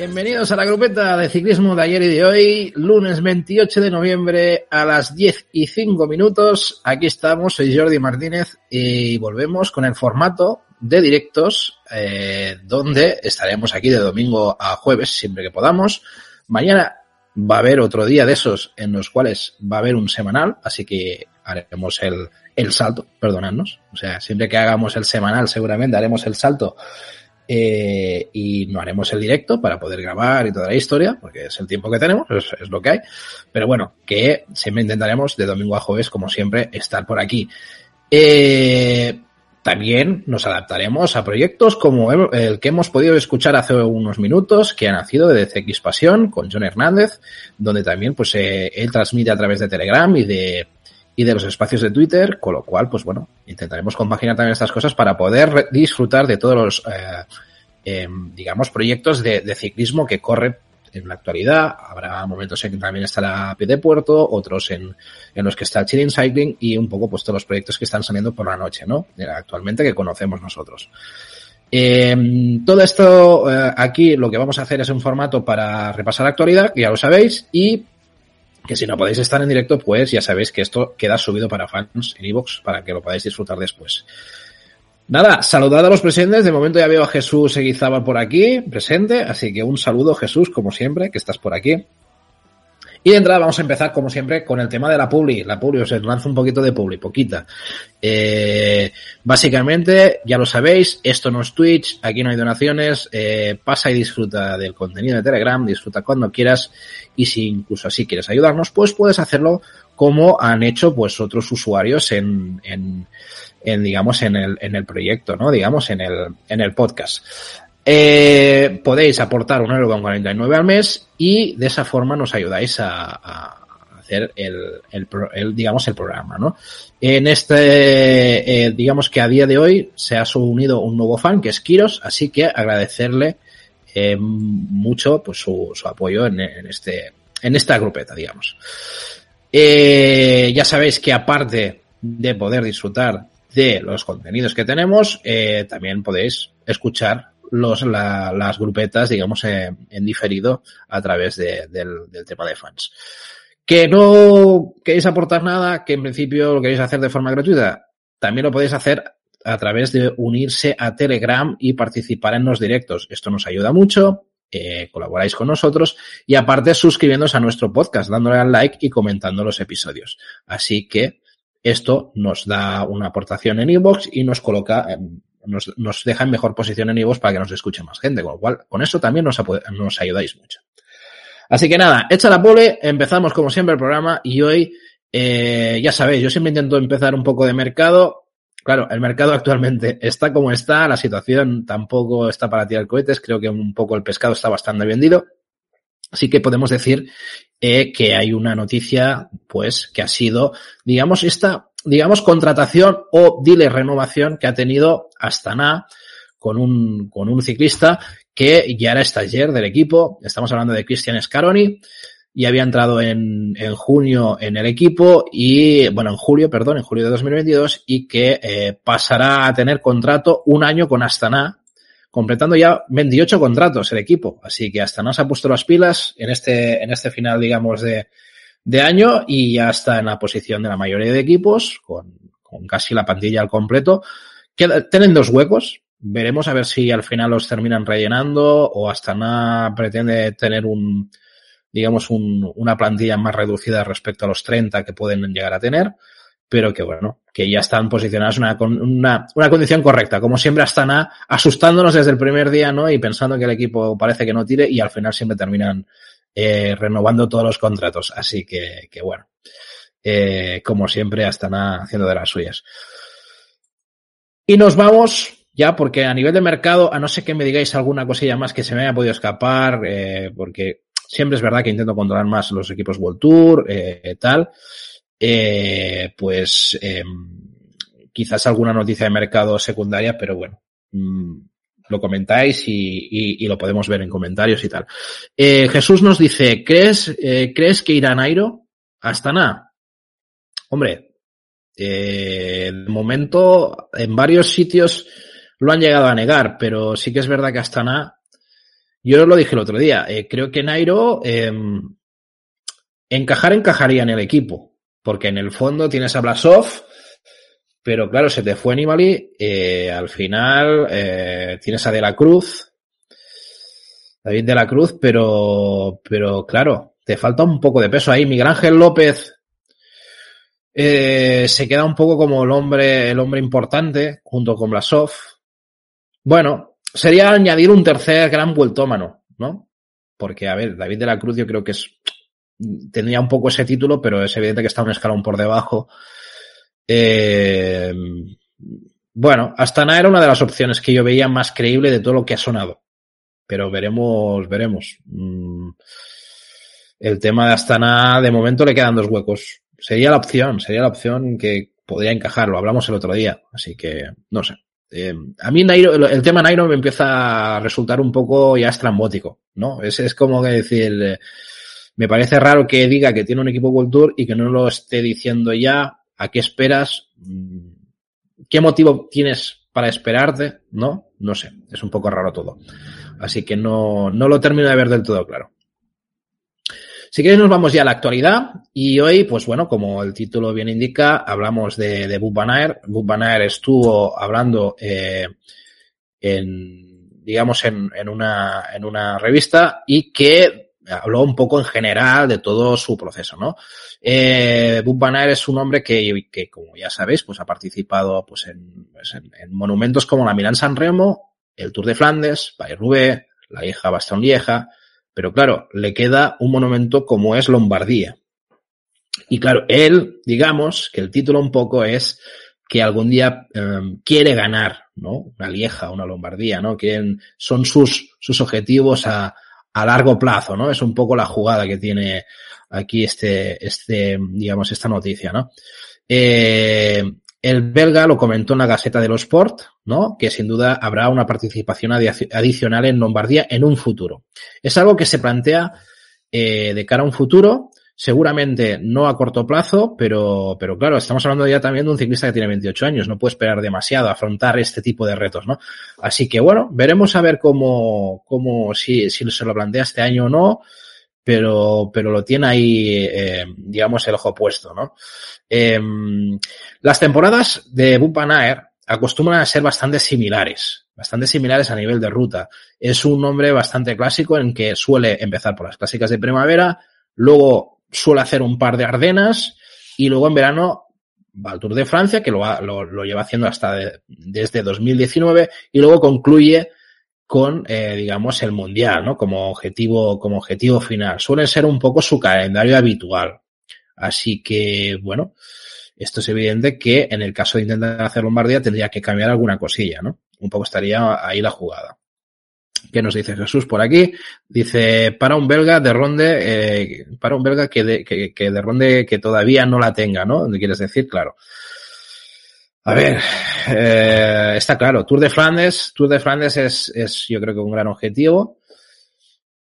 Bienvenidos a la grupeta de ciclismo de ayer y de hoy, lunes 28 de noviembre a las 10 y 5 minutos. Aquí estamos, soy Jordi Martínez y volvemos con el formato de directos eh, donde estaremos aquí de domingo a jueves siempre que podamos. Mañana va a haber otro día de esos en los cuales va a haber un semanal, así que haremos el, el salto, perdonadnos. O sea, siempre que hagamos el semanal seguramente haremos el salto eh, y no haremos el directo para poder grabar y toda la historia, porque es el tiempo que tenemos, es, lo que hay. Pero bueno, que siempre intentaremos de domingo a jueves, como siempre, estar por aquí. Eh, también nos adaptaremos a proyectos como el que hemos podido escuchar hace unos minutos, que ha nacido de CX Pasión con John Hernández, donde también pues eh, él transmite a través de Telegram y de y de los espacios de Twitter, con lo cual, pues bueno, intentaremos compaginar también estas cosas para poder disfrutar de todos los, eh, eh, digamos, proyectos de, ciclismo que corren en la actualidad. Habrá momentos en que también estará pie de puerto, otros en, en los que está Chilling Cycling y un poco pues todos los proyectos que están saliendo por la noche, ¿no? Actualmente que conocemos nosotros. Eh, todo esto eh, aquí lo que vamos a hacer es un formato para repasar la actualidad, que ya lo sabéis, y que si no podéis estar en directo, pues ya sabéis que esto queda subido para fans en iVoox para que lo podáis disfrutar después. Nada, saludad a los presentes. De momento ya veo a Jesús Eguizábal por aquí, presente. Así que un saludo, Jesús, como siempre, que estás por aquí. Y de entrada vamos a empezar, como siempre, con el tema de la Publi. La Publi, os lanzo un poquito de Publi, poquita. Eh, básicamente, ya lo sabéis, esto no es Twitch, aquí no hay donaciones, eh, pasa y disfruta del contenido de Telegram, disfruta cuando quieras, y si incluso así quieres ayudarnos, pues puedes hacerlo como han hecho pues otros usuarios en, en, en digamos, en el, en el proyecto, ¿no? Digamos, en el, en el podcast. Eh, podéis aportar un euro con 49 al mes y de esa forma nos ayudáis a, a hacer el, el, el, digamos, el programa, ¿no? En este, eh, digamos que a día de hoy se ha unido un nuevo fan que es Kiros, así que agradecerle eh, mucho pues su, su apoyo en, en, este, en esta grupeta, digamos. Eh, ya sabéis que aparte de poder disfrutar de los contenidos que tenemos, eh, también podéis escuchar los, la, las grupetas, digamos, en, diferido a través de, del, tema de fans. Que no queréis aportar nada, que en principio lo queréis hacer de forma gratuita, también lo podéis hacer a través de unirse a Telegram y participar en los directos. Esto nos ayuda mucho, eh, colaboráis con nosotros y aparte suscribiéndose a nuestro podcast, dándole al like y comentando los episodios. Así que esto nos da una aportación en inbox y nos coloca nos, nos deja en mejor posición en Ivos para que nos escuche más gente, con lo cual, con eso también nos, nos ayudáis mucho. Así que nada, hecha la pole, empezamos como siempre el programa y hoy, eh, ya sabéis, yo siempre intento empezar un poco de mercado. Claro, el mercado actualmente está como está, la situación tampoco está para tirar cohetes, creo que un poco el pescado está bastante vendido. Así que podemos decir eh, que hay una noticia, pues, que ha sido, digamos, esta digamos, contratación o dile renovación que ha tenido Astana con un, con un ciclista que ya era estagier del equipo. Estamos hablando de Cristian Scaroni. Y había entrado en, en junio en el equipo y, bueno, en julio, perdón, en julio de 2022 y que eh, pasará a tener contrato un año con Astana, completando ya 28 contratos el equipo. Así que Astana se ha puesto las pilas en este, en este final, digamos, de, de año y ya está en la posición de la mayoría de equipos, con, con casi la plantilla al completo. Queda, tienen dos huecos. Veremos a ver si al final los terminan rellenando o hasta nada pretende tener un, digamos, un, una plantilla más reducida respecto a los 30 que pueden llegar a tener. pero que bueno, que ya están posicionadas en una, una, una, condición correcta. Como siempre, están asustándonos desde el primer día, ¿no? Y pensando que el equipo parece que no tire y al final siempre terminan eh, renovando todos los contratos. Así que, que bueno, eh, como siempre, están haciendo de las suyas. Y nos vamos ya, porque a nivel de mercado, a no ser que me digáis alguna cosilla más que se me haya podido escapar, eh, porque siempre es verdad que intento controlar más los equipos World Tour, eh, tal, pues eh, quizás alguna noticia de mercado secundaria, pero bueno, mmm, lo comentáis y, y, lo podemos ver en comentarios y tal. Eh, Jesús nos dice, ¿crees, eh, ¿crees que irá Nairo? Astana. Hombre, eh, de momento en varios sitios lo han llegado a negar, pero sí que es verdad que Astana, yo lo dije el otro día, eh, creo que Nairo eh, encajar encajaría en el equipo, porque en el fondo tienes a Blasov, pero claro, se te fue Nibali, eh, al final eh, tienes a De la Cruz, David De la Cruz, pero, pero claro, te falta un poco de peso ahí. Miguel Ángel López eh, se queda un poco como el hombre, el hombre importante, junto con Blasov. Bueno, sería añadir un tercer gran vueltómano, ¿no? Porque, a ver, David de la Cruz yo creo que es, tendría un poco ese título, pero es evidente que está un escalón por debajo. Eh, bueno, Astana era una de las opciones que yo veía más creíble de todo lo que ha sonado. Pero veremos, veremos. Mm, el tema de Astana, de momento le quedan dos huecos. Sería la opción, sería la opción que podría encajar. Lo hablamos el otro día. Así que, no sé. Eh, a mí Nairo, el tema Nairo me empieza a resultar un poco ya estrambótico, ¿no? Es, es como que decir, eh, me parece raro que diga que tiene un equipo World Tour y que no lo esté diciendo ya. ¿A qué esperas? ¿Qué motivo tienes para esperarte? ¿No? No sé. Es un poco raro todo. Así que no, no lo termino de ver del todo claro. Si queréis nos vamos ya a la actualidad y hoy, pues bueno, como el título bien indica, hablamos de, de Aert. Bob Van Aert estuvo hablando eh, en, digamos, en, en, una, en una revista y que habló un poco en general de todo su proceso, ¿no? Eh, es un hombre que, que, como ya sabéis, pues ha participado pues en, pues en, en monumentos como la Milán San Remo, el Tour de Flandes, Paris-Roubaix, la hija Bastón Lieja, pero claro, le queda un monumento como es Lombardía. Y claro, él, digamos, que el título un poco es que algún día eh, quiere ganar, ¿no? Una Lieja, una Lombardía, ¿no? Que son sus, sus objetivos a, a largo plazo, ¿no? Es un poco la jugada que tiene aquí este, este, digamos, esta noticia, ¿no? Eh, el belga lo comentó en la Gaceta de los Sport, ¿no? Que sin duda habrá una participación adicional en Lombardía en un futuro. Es algo que se plantea eh, de cara a un futuro, seguramente no a corto plazo, pero, pero claro, estamos hablando ya también de un ciclista que tiene 28 años, no puede esperar demasiado a afrontar este tipo de retos, ¿no? Así que bueno, veremos a ver cómo, cómo si, si se lo plantea este año o no, pero, pero lo tiene ahí, eh, digamos, el ojo puesto, ¿no? Eh, las temporadas de Aert acostumbran a ser bastante similares, bastante similares a nivel de ruta. Es un nombre bastante clásico en que suele empezar por las clásicas de primavera, luego suele hacer un par de Ardenas y luego en verano va al Tour de Francia, que lo, va, lo, lo lleva haciendo hasta de, desde 2019 y luego concluye con, eh, digamos, el mundial, ¿no? Como objetivo, como objetivo final. Suele ser un poco su calendario habitual. Así que, bueno, esto es evidente que en el caso de intentar hacer Lombardía tendría que cambiar alguna cosilla, ¿no? Un poco estaría ahí la jugada. ¿Qué nos dice Jesús por aquí? Dice, para un belga de ronde, eh, para un belga que de, que, de ronde que todavía no la tenga, ¿no? ¿Qué quieres decir? Claro. A ver, eh, está claro, Tour de Flandes, Tour de Flandes es, es yo creo que un gran objetivo.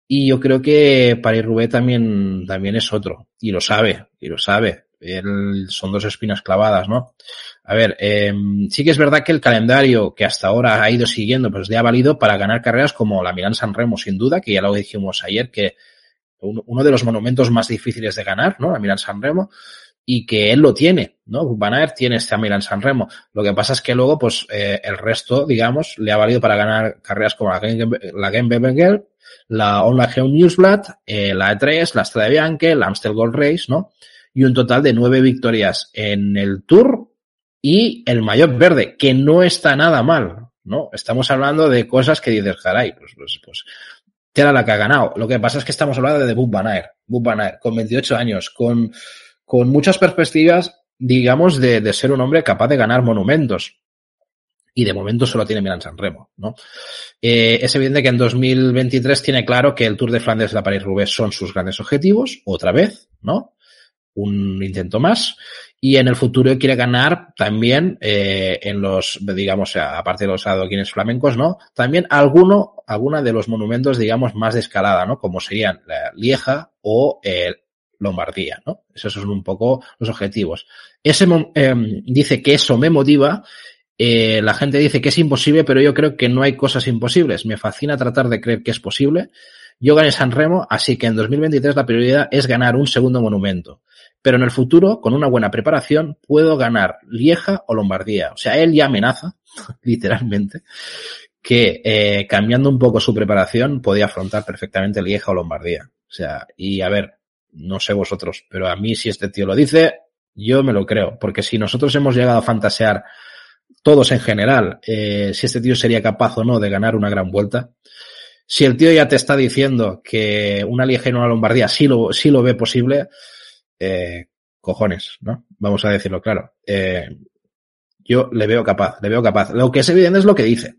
Y yo creo que Paris-Roubaix también, también es otro. Y lo sabe, y lo sabe. Él, son dos espinas clavadas, ¿no? A ver, eh, sí que es verdad que el calendario que hasta ahora ha ido siguiendo, pues le ha valido para ganar carreras como la Milán San Remo, sin duda, que ya lo dijimos ayer, que uno de los monumentos más difíciles de ganar, ¿no? La Milán San Remo y que él lo tiene, ¿no? Van Aert tiene este Milan San Remo. Lo que pasa es que luego, pues, eh, el resto, digamos, le ha valido para ganar carreras como la la Game la Online Newsblad, eh, la E3, la Strade Bianche, la Amstel Gold Race, ¿no? Y un total de nueve victorias en el Tour y el mayor verde, que no está nada mal, ¿no? Estamos hablando de cosas que dices, caray, pues, pues, pues, era la que ha ganado. Lo que pasa es que estamos hablando de Bob Van Van Aert, con 28 años, con, con muchas perspectivas, digamos, de, de ser un hombre capaz de ganar monumentos y de momento solo tiene Milan San Remo, ¿no? Eh, es evidente que en 2023 tiene claro que el Tour de Flandes y la París-Roubaix son sus grandes objetivos, otra vez, ¿no? Un intento más. Y en el futuro quiere ganar también eh, en los, digamos, aparte de los adoquines flamencos, ¿no? También alguno, alguna de los monumentos, digamos, más de escalada, ¿no? Como serían la Lieja o el Lombardía, ¿no? Esos son un poco los objetivos. Ese eh, dice que eso me motiva eh, la gente dice que es imposible, pero yo creo que no hay cosas imposibles. Me fascina tratar de creer que es posible. Yo gané San Remo, así que en 2023 la prioridad es ganar un segundo monumento. Pero en el futuro, con una buena preparación, puedo ganar Lieja o Lombardía. O sea, él ya amenaza, literalmente, que eh, cambiando un poco su preparación podía afrontar perfectamente Lieja o Lombardía. O sea, y a ver, no sé vosotros, pero a mí si este tío lo dice, yo me lo creo. Porque si nosotros hemos llegado a fantasear todos en general, eh, si este tío sería capaz o no de ganar una gran vuelta. Si el tío ya te está diciendo que una Lieja y una Lombardía sí lo, sí lo ve posible, eh, cojones, ¿no? Vamos a decirlo claro. Eh, yo le veo capaz, le veo capaz. Lo que es evidente es lo que dice.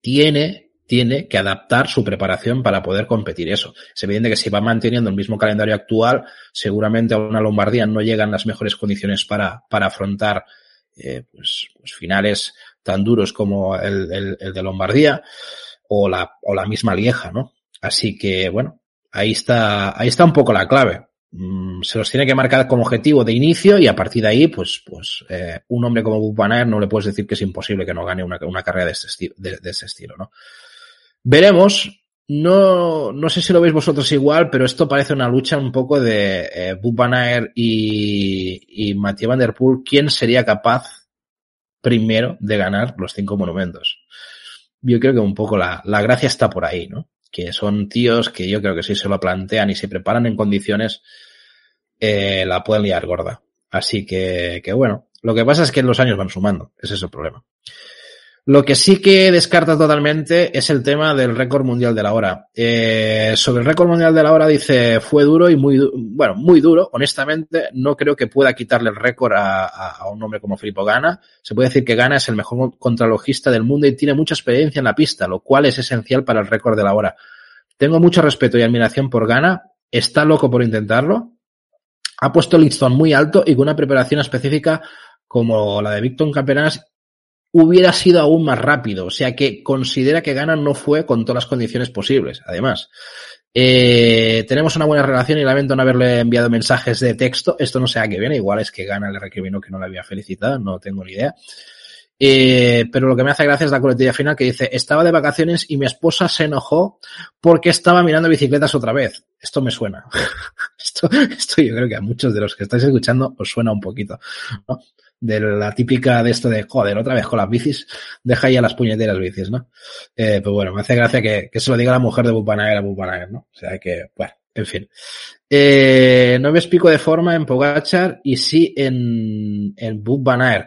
Tiene, tiene que adaptar su preparación para poder competir eso. Es evidente que si va manteniendo el mismo calendario actual, seguramente a una Lombardía no llegan las mejores condiciones para, para afrontar eh, pues, pues, finales tan duros como el, el, el, de Lombardía o la, o la misma Lieja, ¿no? Así que, bueno, ahí está, ahí está un poco la clave. Mm, se los tiene que marcar como objetivo de inicio y a partir de ahí, pues, pues eh, un hombre como Bupaner no le puedes decir que es imposible que no gane una, una carrera de este, estilo, de, de este estilo, ¿no? Veremos, no, no sé si lo veis vosotros igual, pero esto parece una lucha un poco de eh, y, y Mathieu Van Der Poel. ¿Quién sería capaz primero de ganar los cinco monumentos? Yo creo que un poco la, la gracia está por ahí, ¿no? Que son tíos que yo creo que si se lo plantean y se preparan en condiciones, eh, la pueden liar gorda. Así que, que bueno, lo que pasa es que los años van sumando. Ese es el problema. Lo que sí que descarta totalmente es el tema del récord mundial de la hora. Eh, sobre el récord mundial de la hora dice fue duro y muy, bueno, muy duro. Honestamente, no creo que pueda quitarle el récord a, a, a, un hombre como Filippo Gana. Se puede decir que Gana es el mejor contralogista del mundo y tiene mucha experiencia en la pista, lo cual es esencial para el récord de la hora. Tengo mucho respeto y admiración por Gana. Está loco por intentarlo. Ha puesto el listón muy alto y con una preparación específica como la de Victor Camperas hubiera sido aún más rápido. O sea que considera que Gana no fue con todas las condiciones posibles. Además, eh, tenemos una buena relación y lamento no haberle enviado mensajes de texto. Esto no sé a qué viene. Igual es que Gana le recriminó que no le había felicitado. No tengo ni idea. Eh, pero lo que me hace gracia es la coletilla final que dice, estaba de vacaciones y mi esposa se enojó porque estaba mirando bicicletas otra vez. Esto me suena. esto, esto yo creo que a muchos de los que estáis escuchando os suena un poquito. ¿no? de la típica de esto de, joder, otra vez con las bicis, deja ya las puñeteras bicis, ¿no? Eh, pues bueno, me hace gracia que, que se lo diga la mujer de Bupanaer a Bupanaer, ¿no? O sea que, bueno, en fin. Eh, no ves pico de forma en Pogachar y sí en, en Bupanaer.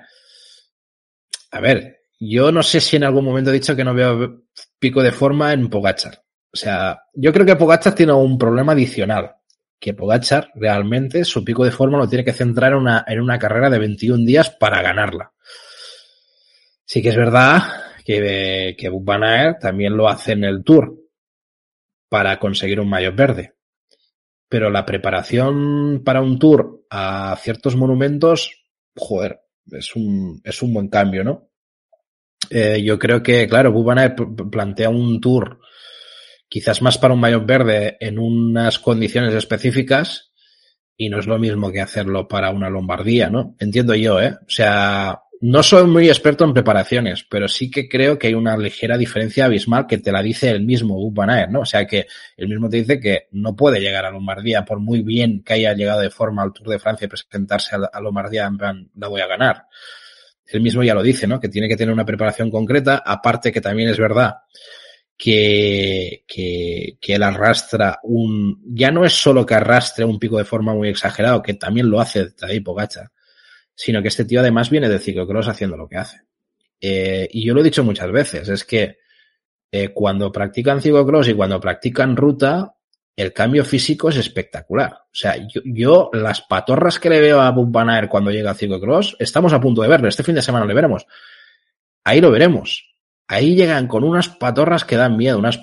A ver, yo no sé si en algún momento he dicho que no veo pico de forma en Pogachar. O sea, yo creo que Pogachar tiene un problema adicional que Pogachar realmente su pico de forma lo tiene que centrar en una, en una carrera de 21 días para ganarla. Sí que es verdad que, que Banaer también lo hace en el Tour para conseguir un mayor verde. Pero la preparación para un Tour a ciertos monumentos, joder, es un, es un buen cambio, ¿no? Eh, yo creo que, claro, Bubanaer plantea un Tour quizás más para un maillot verde en unas condiciones específicas y no es lo mismo que hacerlo para una Lombardía, ¿no? Entiendo yo, ¿eh? O sea, no soy muy experto en preparaciones, pero sí que creo que hay una ligera diferencia abismal que te la dice el mismo Ubanaer, ¿no? O sea que el mismo te dice que no puede llegar a Lombardía por muy bien que haya llegado de forma al Tour de Francia y presentarse a Lombardía en plan, la voy a ganar. El mismo ya lo dice, ¿no? Que tiene que tener una preparación concreta, aparte que también es verdad que, que, que él arrastra un, ya no es solo que arrastre un pico de forma muy exagerado, que también lo hace Tadej Pogacar, sino que este tío además viene del ciclocross haciendo lo que hace. Eh, y yo lo he dicho muchas veces, es que eh, cuando practican ciclocross y cuando practican ruta, el cambio físico es espectacular. O sea, yo, yo las patorras que le veo a Bumpanaer cuando llega al ciclocross, estamos a punto de verlo. Este fin de semana lo veremos. Ahí lo veremos ahí llegan con unas patorras que dan miedo, unas,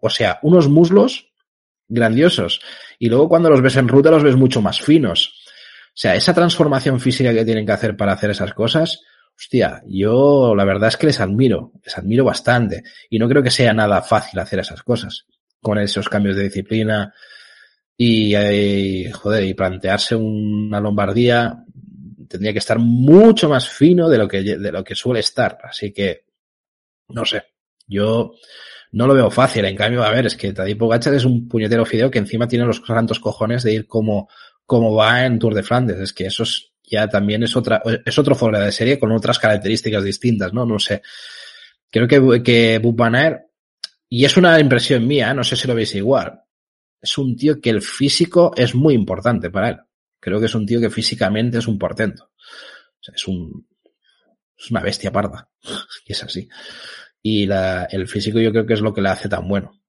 o sea, unos muslos grandiosos. Y luego cuando los ves en ruta los ves mucho más finos. O sea, esa transformación física que tienen que hacer para hacer esas cosas, hostia, yo la verdad es que les admiro, les admiro bastante. Y no creo que sea nada fácil hacer esas cosas con esos cambios de disciplina y, y joder, y plantearse una Lombardía tendría que estar mucho más fino de lo que, de lo que suele estar. Así que no sé. Yo no lo veo fácil. En cambio, a ver, es que Tadej Pogacar es un puñetero fideo que encima tiene los santos cojones de ir como, como va en Tour de Flandes. Es que eso es, ya también es otra, es otro fuera de serie con otras características distintas, ¿no? No sé. Creo que, que y es una impresión mía, no sé si lo veis igual, es un tío que el físico es muy importante para él. Creo que es un tío que físicamente es un portento. O sea, es un, es una bestia parda. y es así. Y la, el físico yo creo que es lo que le hace tan bueno.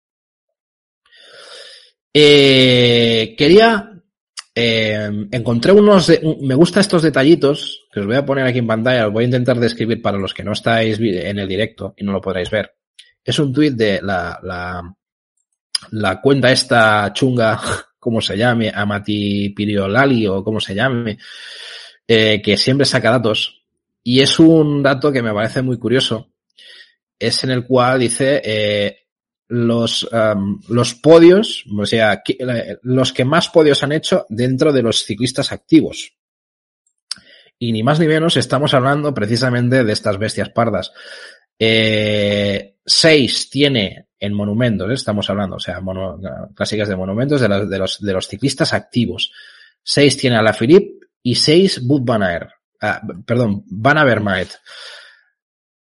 Eh, quería, eh, encontré unos, de, me gusta estos detallitos que os voy a poner aquí en pantalla, os voy a intentar describir para los que no estáis en el directo y no lo podréis ver. Es un tuit de la, la, la cuenta esta chunga, como se llame, Amati Piriolali o como se llame, eh, que siempre saca datos y es un dato que me parece muy curioso. Es en el cual dice eh, los, los podios, o sea, los que más podios han hecho dentro de los ciclistas activos. Y ni más ni menos estamos hablando precisamente de estas bestias pardas. Eh, seis tiene en monumentos, ¿eh? estamos hablando, o sea, clásicas de monumentos de, de, los, de los ciclistas activos. Seis tiene a la Philippe y seis Bud Van ah, perdón, Van Avermaet.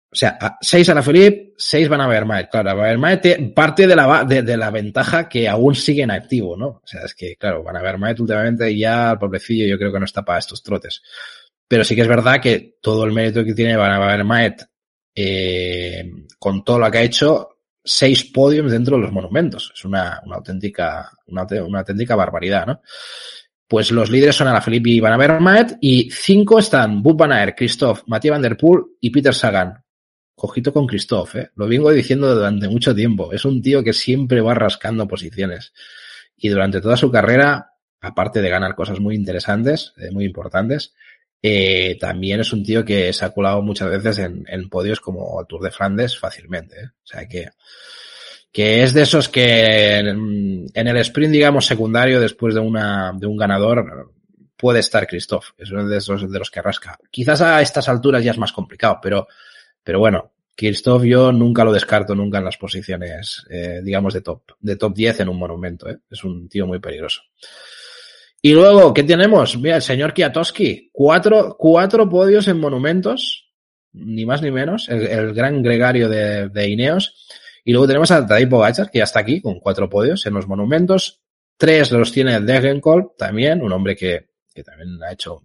O sea, seis a la Philippe, seis Van Avermaet. Claro, Van Avermaet parte de la, de, de, la ventaja que aún sigue en activo, ¿no? O sea, es que, claro, Van Avermaet últimamente ya, el pobrecillo, yo creo que no está para estos trotes. Pero sí que es verdad que todo el mérito que tiene Van Avermaet, eh, con todo lo que ha hecho, seis podiums dentro de los monumentos. Es una, una auténtica, una, una auténtica barbaridad, ¿no? Pues los líderes son Alaphilippe y Van Avermaet y cinco están Bud Van Aert, Christophe, Mathieu Van Der Poel y Peter Sagan. Cojito con Christophe, ¿eh? lo vengo diciendo durante mucho tiempo. Es un tío que siempre va rascando posiciones. Y durante toda su carrera, aparte de ganar cosas muy interesantes, eh, muy importantes, eh, también es un tío que se ha colado muchas veces en, en podios como el Tour de Flandes fácilmente. ¿eh? O sea que que es de esos que en, en, el sprint, digamos, secundario, después de, una, de un ganador, puede estar Christoph. Es uno de esos de los que rasca. Quizás a estas alturas ya es más complicado, pero, pero bueno, Christoph yo nunca lo descarto nunca en las posiciones, eh, digamos, de top, de top 10 en un monumento. ¿eh? Es un tío muy peligroso. Y luego, ¿qué tenemos? Mira, el señor Kiatowski. Cuatro, cuatro podios en monumentos, ni más ni menos. El, gran gregario de, de Ineos. Y luego tenemos a Tadej Pogacar, que ya está aquí con cuatro podios en los monumentos. Tres los tiene Degenkolb, también, un hombre que, que también ha hecho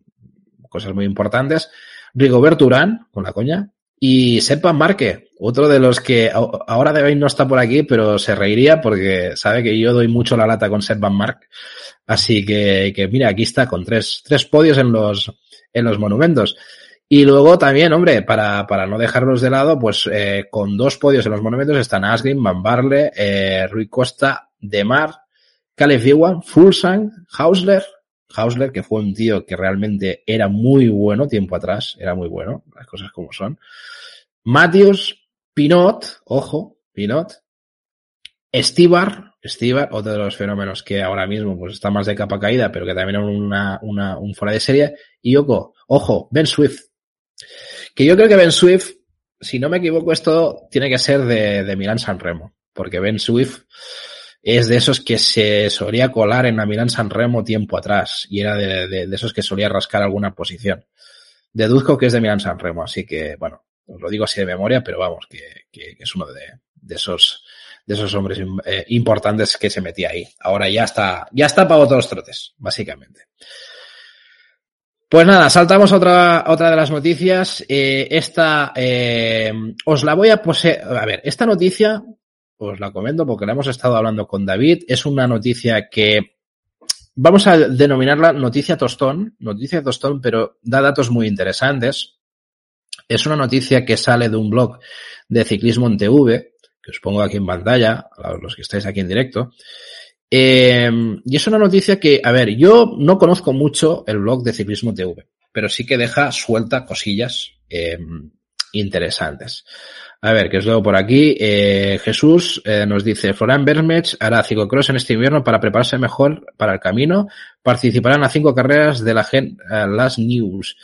cosas muy importantes. Rigobert Urán, con la coña. Y Sepp Marque, otro de los que ahora de hoy no está por aquí, pero se reiría porque sabe que yo doy mucho la lata con Sepp Mark. Así que, que mira, aquí está con tres, tres podios en los, en los monumentos. Y luego también, hombre, para, para no dejarlos de lado, pues eh, con dos podios en los monumentos están Asgreen, Van Barle, eh, Rui Costa, Demar, Caleb Ewan, Fulsang, Hausler, Hausler, que fue un tío que realmente era muy bueno tiempo atrás, era muy bueno, las cosas como son. Matthews, Pinot, ojo, Pinot, Estibar, Estibar, otro de los fenómenos que ahora mismo pues está más de capa caída, pero que también es un fuera de serie. Y Yoko, ojo, Ben Swift, que yo creo que Ben Swift, si no me equivoco, esto tiene que ser de, de Milán San Remo, porque Ben Swift es de esos que se solía colar en la Milán San Remo tiempo atrás y era de, esos que solía rascar alguna posición. Deduzco que es de Milán San Remo, así que bueno, os lo digo así de memoria, pero vamos, que, que, que es uno de, de esos, de esos hombres eh, importantes que se metía ahí. Ahora ya está, ya está para otros trotes, básicamente. Pues nada, saltamos a otra, otra de las noticias. Eh, esta, eh, os la voy a poseer. A ver, esta noticia, os la comento porque la hemos estado hablando con David. Es una noticia que vamos a denominarla noticia tostón, noticia tostón, pero da datos muy interesantes. Es una noticia que sale de un blog de ciclismo en TV, que os pongo aquí en pantalla, a los que estáis aquí en directo. Eh, y es una noticia que, a ver, yo no conozco mucho el blog de Ciclismo TV, pero sí que deja suelta cosillas eh, interesantes. A ver, que os leo por aquí. Eh, Jesús eh, nos dice, Florian Bermech hará ciclocross en este invierno para prepararse mejor para el camino. Participarán a cinco carreras de la Gen Last News.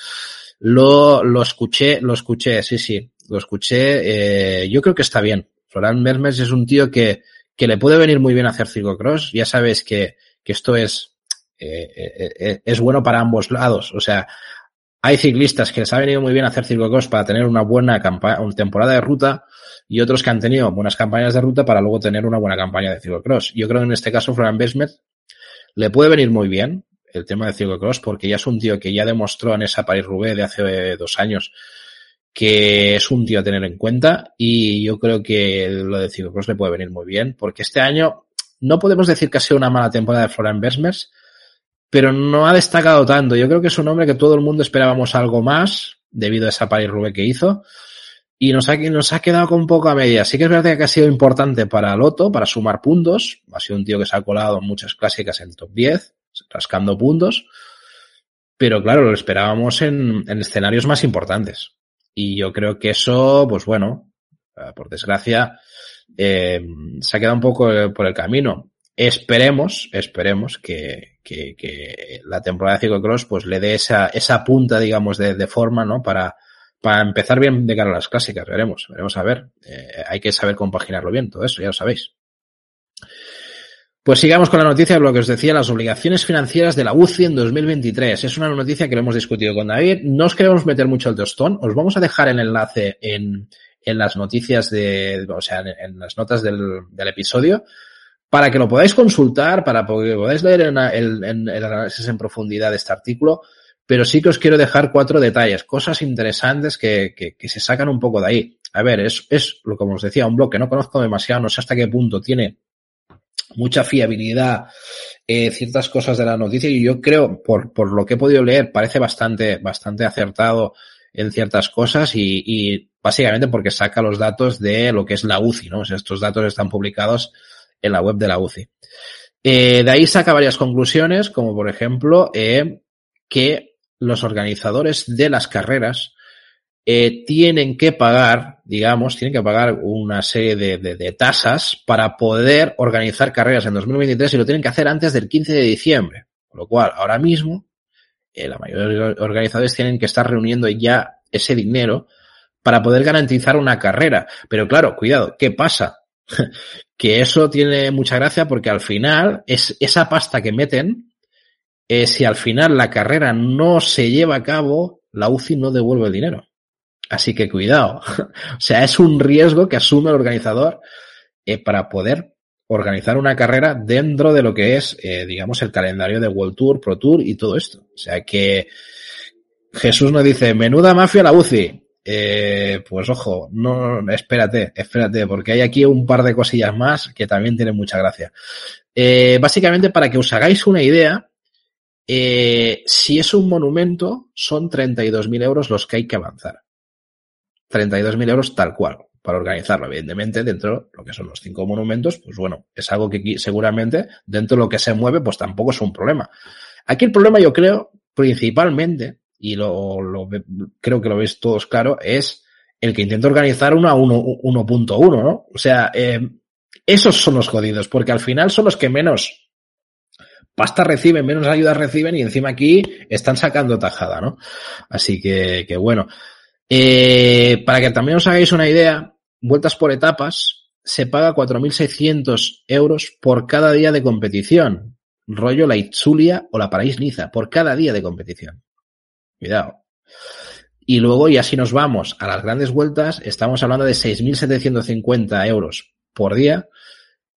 Lo, lo escuché, lo escuché, sí, sí, lo escuché. Eh, yo creo que está bien. Florian Bermech es un tío que, que le puede venir muy bien hacer ciclocross. Ya sabes que, que esto es, eh, es bueno para ambos lados. O sea, hay ciclistas que les ha venido muy bien hacer ciclocross para tener una buena una temporada de ruta y otros que han tenido buenas campañas de ruta para luego tener una buena campaña de ciclocross. Yo creo que en este caso Florian Besmet le puede venir muy bien el tema de ciclocross porque ya es un tío que ya demostró en esa Paris-Roubaix de hace dos años que es un tío a tener en cuenta y yo creo que lo de ciclocross le puede venir muy bien porque este año no podemos decir que ha sido una mala temporada de Florian Besmers, pero no ha destacado tanto. Yo creo que es un hombre que todo el mundo esperábamos algo más debido a esa Paris Roubaix que hizo y nos ha, nos ha quedado con poco a media. Sí que es verdad que ha sido importante para Loto, para sumar puntos. Ha sido un tío que se ha colado en muchas clásicas en el top 10, rascando puntos. Pero claro, lo esperábamos en, en escenarios más importantes. Y yo creo que eso, pues bueno, por desgracia, eh, se ha quedado un poco por el camino. Esperemos, esperemos que, que, la temporada de ciclocross pues le dé esa, esa punta, digamos, de, forma, ¿no? Para, para empezar bien de cara a las clásicas. Veremos, veremos a ver. Eh, hay que saber compaginarlo bien, todo eso, ya lo sabéis. Pues sigamos con la noticia de lo que os decía, las obligaciones financieras de la UCI en 2023. Es una noticia que lo hemos discutido con David. No os queremos meter mucho el tostón. Os vamos a dejar el enlace en, en las noticias de, o sea, en, en las notas del, del episodio para que lo podáis consultar, para que podáis leer el, el, el, análisis en profundidad de este artículo, pero sí que os quiero dejar cuatro detalles, cosas interesantes que, que, que se sacan un poco de ahí. A ver, es, es, lo como os decía, un blog que no conozco demasiado, no sé hasta qué punto tiene mucha fiabilidad, eh, ciertas cosas de la noticia y yo creo, por, por lo que he podido leer, parece bastante, bastante acertado en ciertas cosas y, y básicamente porque saca los datos de lo que es la UCI, ¿no? Estos datos están publicados en la web de la UCI. Eh, de ahí saca varias conclusiones, como por ejemplo eh, que los organizadores de las carreras eh, tienen que pagar, digamos, tienen que pagar una serie de, de, de, tasas para poder organizar carreras en 2023 y lo tienen que hacer antes del 15 de diciembre. Con lo cual, ahora mismo, eh, la mayoría de los organizadores tienen que estar reuniendo ya ese dinero para poder garantizar una carrera. Pero claro, cuidado, ¿qué pasa? que eso tiene mucha gracia porque al final es esa pasta que meten, eh, si al final la carrera no se lleva a cabo, la UCI no devuelve el dinero. Así que cuidado. o sea, es un riesgo que asume el organizador eh, para poder organizar una carrera dentro de lo que es, eh, digamos, el calendario de World Tour, Pro Tour y todo esto. O sea que Jesús nos dice, menuda mafia la UCI eh, pues ojo, no, espérate, espérate, porque hay aquí un par de cosillas más que también tienen mucha gracia. Básicamente, para que os hagáis una idea, si es un monumento, son 32.000 euros los que hay que avanzar. 32.000 euros tal cual, para organizarlo, evidentemente, dentro de lo que son los cinco monumentos, pues bueno, es algo que seguramente dentro de lo que se mueve, pues tampoco es un problema. Aquí el problema, yo creo, principalmente, y lo, lo, creo que lo veis todos claro, es el que intenta organizar una 1.1, ¿no? O sea, eh, esos son los jodidos, porque al final son los que menos pasta reciben, menos ayuda reciben y encima aquí están sacando tajada, ¿no? Así que, que bueno. Eh, para que también os hagáis una idea, vueltas por etapas, se paga 4.600 euros por cada día de competición. Rollo la Itzulia o la París-Niza, por cada día de competición. Cuidado. Y luego, ya si nos vamos a las grandes vueltas, estamos hablando de 6.750 euros por día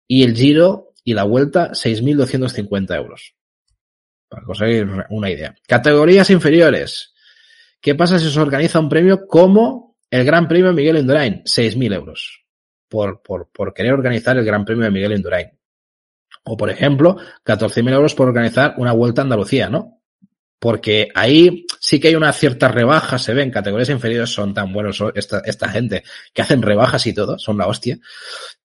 y el giro y la vuelta 6.250 euros. Para conseguir una idea. Categorías inferiores. ¿Qué pasa si se organiza un premio como el Gran Premio Miguel Indurain? 6.000 euros por, por, por querer organizar el Gran Premio de Miguel Indurain. O, por ejemplo, 14.000 euros por organizar una vuelta a Andalucía, ¿no? Porque ahí sí que hay una cierta rebaja, se ven, categorías inferiores son tan buenos esta, esta gente que hacen rebajas y todo, son la hostia.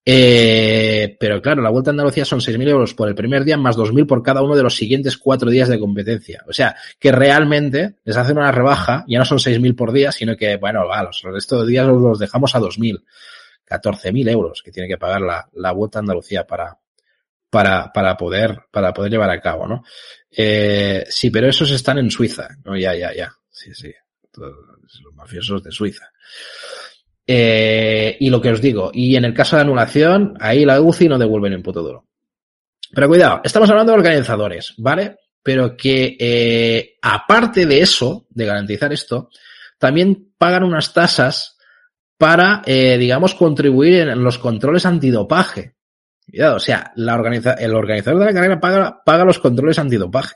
Eh, pero claro, la Vuelta a Andalucía son 6.000 euros por el primer día más 2.000 por cada uno de los siguientes cuatro días de competencia. O sea, que realmente les hacen una rebaja, ya no son 6.000 por día, sino que, bueno, va, los restos de días los dejamos a 2.000. 14.000 euros que tiene que pagar la, la Vuelta a Andalucía para, para, para, poder, para poder llevar a cabo, ¿no? Eh, sí, pero esos están en Suiza, ¿no? Ya, ya, ya. Sí, sí. Los mafiosos de Suiza. Eh, y lo que os digo, y en el caso de anulación, ahí la UCI no devuelve ni un puto duro. Pero cuidado, estamos hablando de organizadores, ¿vale? Pero que eh, aparte de eso, de garantizar esto, también pagan unas tasas para, eh, digamos, contribuir en los controles antidopaje. Cuidado, o sea, el organizador de la carrera paga, los controles antidopaje.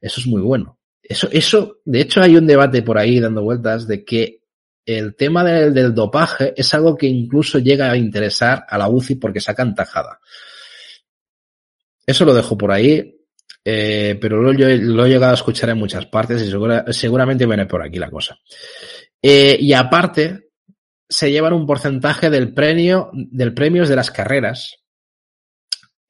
Eso es muy bueno. Eso, eso, de hecho, hay un debate por ahí dando vueltas de que el tema del, dopaje es algo que incluso llega a interesar a la UCI porque sacan tajada. Eso lo dejo por ahí, eh, pero lo, lo, he llegado a escuchar en muchas partes y segura, seguramente viene por aquí la cosa. Eh, y aparte, se llevan un porcentaje del premio, del premios de las carreras,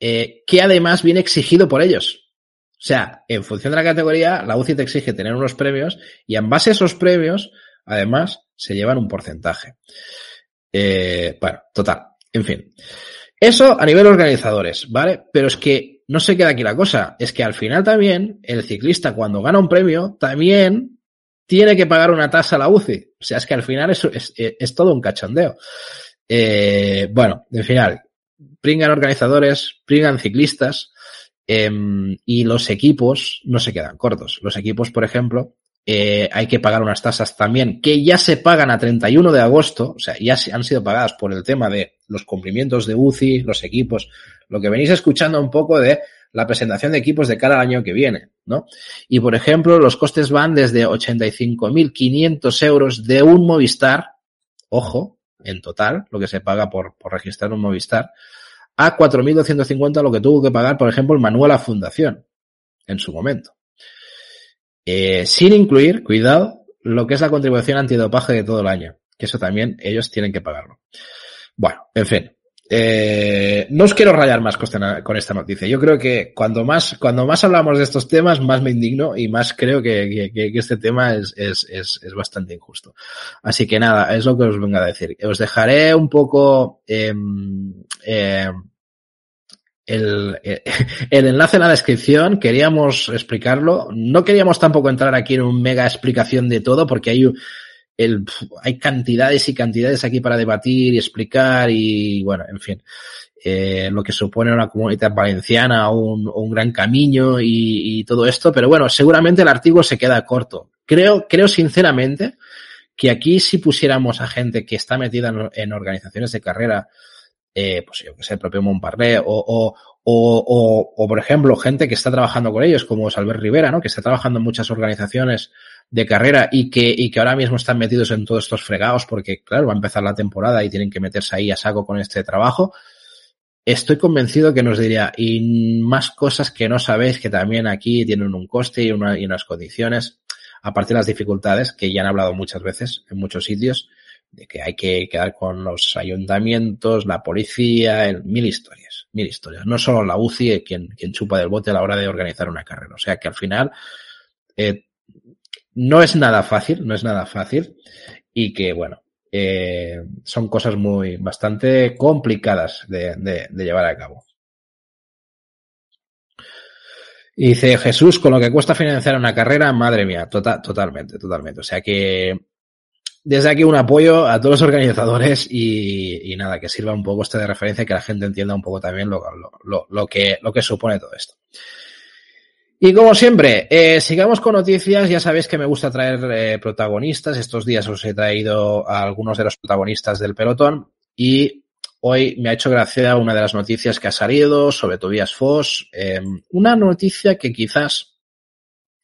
eh, que además viene exigido por ellos. O sea, en función de la categoría, la UCI te exige tener unos premios y en base a esos premios, además, se llevan un porcentaje. Eh, bueno, total. En fin. Eso a nivel organizadores, ¿vale? Pero es que no se queda aquí la cosa. Es que al final también, el ciclista cuando gana un premio, también tiene que pagar una tasa a la UCI. O sea, es que al final es, es, todo un cachondeo. Eh, bueno, en final, pringan organizadores, pringan ciclistas eh, y los equipos no se quedan cortos. Los equipos, por ejemplo, eh, hay que pagar unas tasas también que ya se pagan a 31 de agosto, o sea, ya han sido pagadas por el tema de los cumplimientos de UCI, los equipos, lo que venís escuchando un poco de la presentación de equipos de cada año que viene, ¿no? Y por ejemplo, los costes van desde 85.500 euros de un Movistar, ojo, en total, lo que se paga por, por registrar un Movistar, a 4.250 lo que tuvo que pagar, por ejemplo, el Manuel a Fundación en su momento. Eh, sin incluir, cuidado, lo que es la contribución antidopaje de todo el año, que eso también ellos tienen que pagarlo. Bueno, en fin, eh, no os quiero rayar más con esta noticia. Yo creo que cuando más, cuando más hablamos de estos temas, más me indigno y más creo que, que, este tema es, es, es, es, bastante injusto. Así que nada, es lo que os vengo a decir. Os dejaré un poco eh, eh, el, el, enlace en la descripción. Queríamos explicarlo. No queríamos tampoco entrar aquí en un mega explicación de todo porque hay el, hay cantidades y cantidades aquí para debatir y explicar y bueno, en fin, eh, lo que supone una comunidad valenciana, un, un gran camino y, y, todo esto, pero bueno, seguramente el artículo se queda corto. Creo, creo sinceramente que aquí si pusiéramos a gente que está metida en, organizaciones de carrera, eh, pues yo que sé, el propio Montparlé o, o, o, o, por ejemplo, gente que está trabajando con ellos, como Salver Rivera, ¿no? Que está trabajando en muchas organizaciones de carrera y que, y que ahora mismo están metidos en todos estos fregados porque, claro, va a empezar la temporada y tienen que meterse ahí a saco con este trabajo. Estoy convencido que nos diría, y más cosas que no sabéis que también aquí tienen un coste y, una, y unas condiciones, aparte de las dificultades que ya han hablado muchas veces en muchos sitios, de que hay que quedar con los ayuntamientos, la policía, el, mil historias, mil historias. No solo la UCI quien, quien chupa del bote a la hora de organizar una carrera. O sea que al final, eh, no es nada fácil, no es nada fácil y que, bueno, eh, son cosas muy, bastante complicadas de, llevar a cabo. Dice Jesús, con lo que cuesta financiar una carrera, madre mía, tota, totalmente, totalmente. O sea que desde aquí un apoyo a todos los organizadores y, nada, que sirva un poco este de referencia y que la gente entienda un poco también lo, que, lo que supone todo esto. Y como siempre, eh, sigamos con noticias. Ya sabéis que me gusta traer eh, protagonistas. Estos días os he traído a algunos de los protagonistas del pelotón y hoy me ha hecho gracia una de las noticias que ha salido sobre Tobias Foss. Eh, una noticia que quizás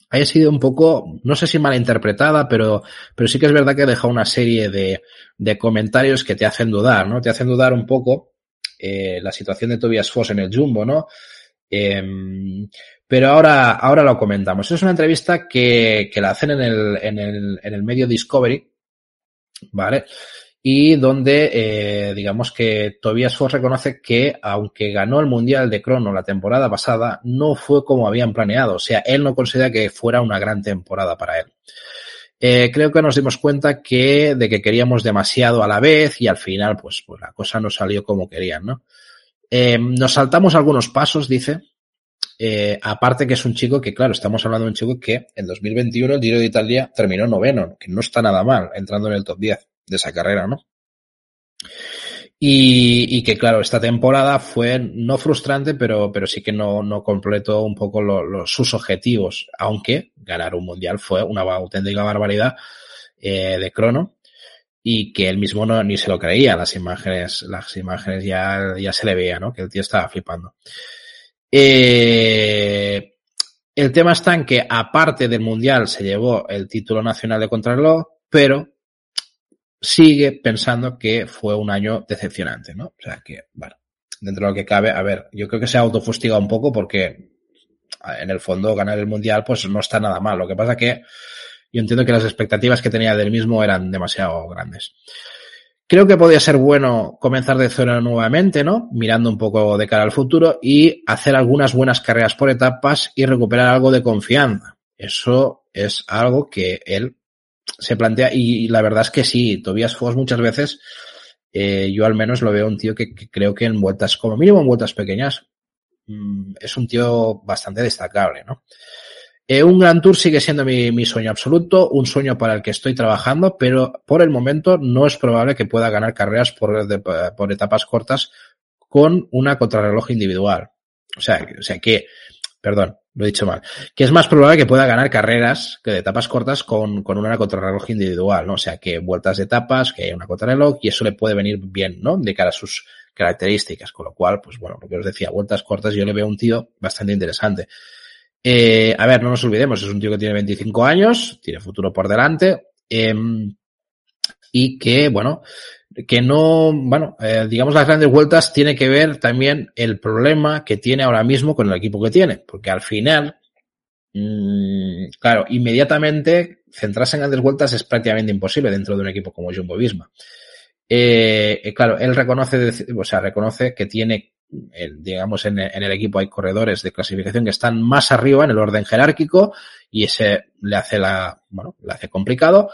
haya sido un poco, no sé si mal interpretada, pero, pero sí que es verdad que ha dejado una serie de, de comentarios que te hacen dudar, ¿no? Te hacen dudar un poco eh, la situación de Tobias Foss en el Jumbo, ¿no? Eh, pero ahora, ahora lo comentamos. Es una entrevista que, que la hacen en el, en, el, en el medio Discovery, ¿vale? Y donde, eh, digamos que Tobias Foss reconoce que, aunque ganó el Mundial de Crono la temporada pasada, no fue como habían planeado. O sea, él no considera que fuera una gran temporada para él. Eh, creo que nos dimos cuenta que de que queríamos demasiado a la vez y al final, pues, pues la cosa no salió como querían, ¿no? Eh, nos saltamos algunos pasos, dice, eh, aparte que es un chico que, claro, estamos hablando de un chico que en 2021 el Giro de Italia terminó noveno, que no está nada mal, entrando en el top 10 de esa carrera, ¿no? Y, y, que claro, esta temporada fue no frustrante, pero, pero sí que no, no completó un poco lo, sus objetivos, aunque ganar un mundial fue una auténtica barbaridad eh, de crono y que él mismo no, ni se lo creía, las imágenes, las imágenes ya, ya se le veía, ¿no? Que el tío estaba flipando. Eh, el tema está en que aparte del mundial se llevó el título nacional de contrarreloj, pero sigue pensando que fue un año decepcionante, ¿no? O sea que, bueno, dentro de lo que cabe, a ver, yo creo que se ha autofustigado un poco porque en el fondo ganar el mundial pues no está nada mal. Lo que pasa que yo entiendo que las expectativas que tenía del mismo eran demasiado grandes. Creo que podría ser bueno comenzar de cero nuevamente, ¿no? Mirando un poco de cara al futuro y hacer algunas buenas carreras por etapas y recuperar algo de confianza. Eso es algo que él se plantea y la verdad es que sí, Tobias Foss muchas veces eh, yo al menos lo veo un tío que, creo que en vueltas, como mínimo en vueltas pequeñas, mmm, es un tío bastante destacable, ¿no? Eh, un gran tour sigue siendo mi, mi, sueño absoluto, un sueño para el que estoy trabajando, pero por el momento no es probable que pueda ganar carreras por, por etapas cortas con una contrarreloj individual. O sea, o sea que, perdón, lo he dicho mal, que es más probable que pueda ganar carreras que de etapas cortas con, con una contrarreloj individual, ¿no? O sea, que vueltas de etapas, que haya una contrarreloj y eso le puede venir bien, ¿no? De cara a sus características, con lo cual, pues bueno, lo que os decía, vueltas cortas yo le veo un tío bastante interesante. Eh, a ver, no nos olvidemos, es un tío que tiene 25 años, tiene futuro por delante, eh, y que, bueno, que no, bueno, eh, digamos las grandes vueltas tiene que ver también el problema que tiene ahora mismo con el equipo que tiene, porque al final, mmm, claro, inmediatamente centrarse en grandes vueltas es prácticamente imposible dentro de un equipo como Jumbo Visma. Eh, claro, él reconoce, o sea, reconoce que tiene el, digamos, en, en, el equipo hay corredores de clasificación que están más arriba en el orden jerárquico y ese le hace la, bueno, le hace complicado.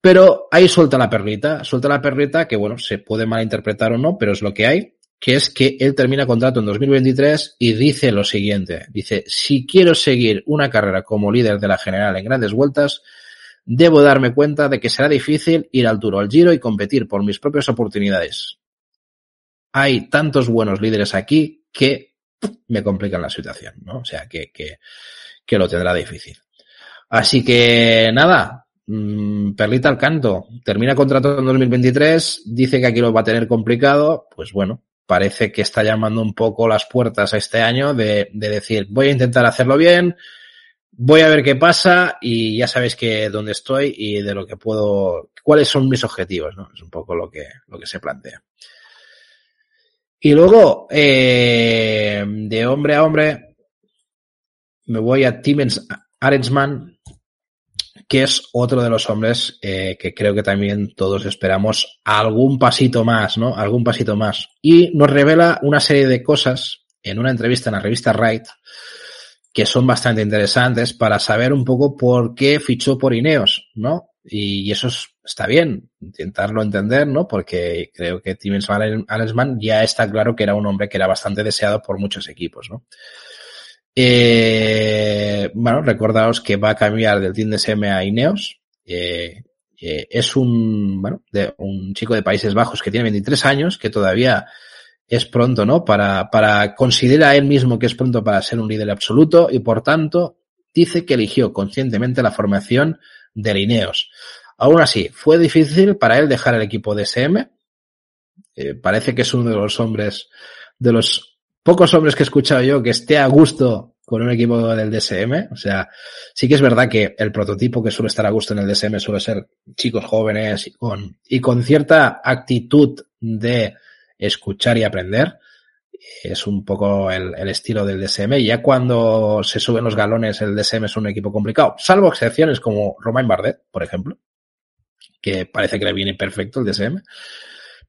Pero ahí suelta la perrita, suelta la perrita que, bueno, se puede malinterpretar o no, pero es lo que hay, que es que él termina contrato en 2023 y dice lo siguiente, dice, si quiero seguir una carrera como líder de la general en grandes vueltas, debo darme cuenta de que será difícil ir al Tour al Giro y competir por mis propias oportunidades hay tantos buenos líderes aquí que me complican la situación, ¿no? O sea, que, que, que lo tendrá difícil. Así que nada, mmm, perlita al canto. Termina contrato en 2023, dice que aquí lo va a tener complicado, pues bueno, parece que está llamando un poco las puertas a este año de, de decir, voy a intentar hacerlo bien, voy a ver qué pasa y ya sabéis que dónde estoy y de lo que puedo, cuáles son mis objetivos, ¿no? Es un poco lo que, lo que se plantea. Y luego, eh, de hombre a hombre, me voy a Timens Arensman, que es otro de los hombres eh, que creo que también todos esperamos algún pasito más, ¿no? Algún pasito más. Y nos revela una serie de cosas en una entrevista en la revista Right que son bastante interesantes para saber un poco por qué fichó por Ineos, ¿no? Y, eso es, está bien, intentarlo entender, ¿no? Porque creo que Tim Allensman ya está claro que era un hombre que era bastante deseado por muchos equipos, ¿no? Eh, bueno, recordaos que va a cambiar del Team DSM a Ineos. Eh, eh, es un, bueno, de, un chico de Países Bajos que tiene 23 años, que todavía es pronto, ¿no? Para, para considera él mismo que es pronto para ser un líder absoluto y por tanto dice que eligió conscientemente la formación de Lineos. Aún así, fue difícil para él dejar el equipo de SM. Eh, parece que es uno de los hombres, de los pocos hombres que he escuchado yo que esté a gusto con un equipo del DSM. O sea, sí que es verdad que el prototipo que suele estar a gusto en el DSM suele ser chicos jóvenes y con, cierta actitud de escuchar y aprender. Es un poco el, estilo del DSM. Ya cuando se suben los galones, el DSM es un equipo complicado, salvo excepciones como Romain Bardet, por ejemplo, que parece que le viene perfecto el DSM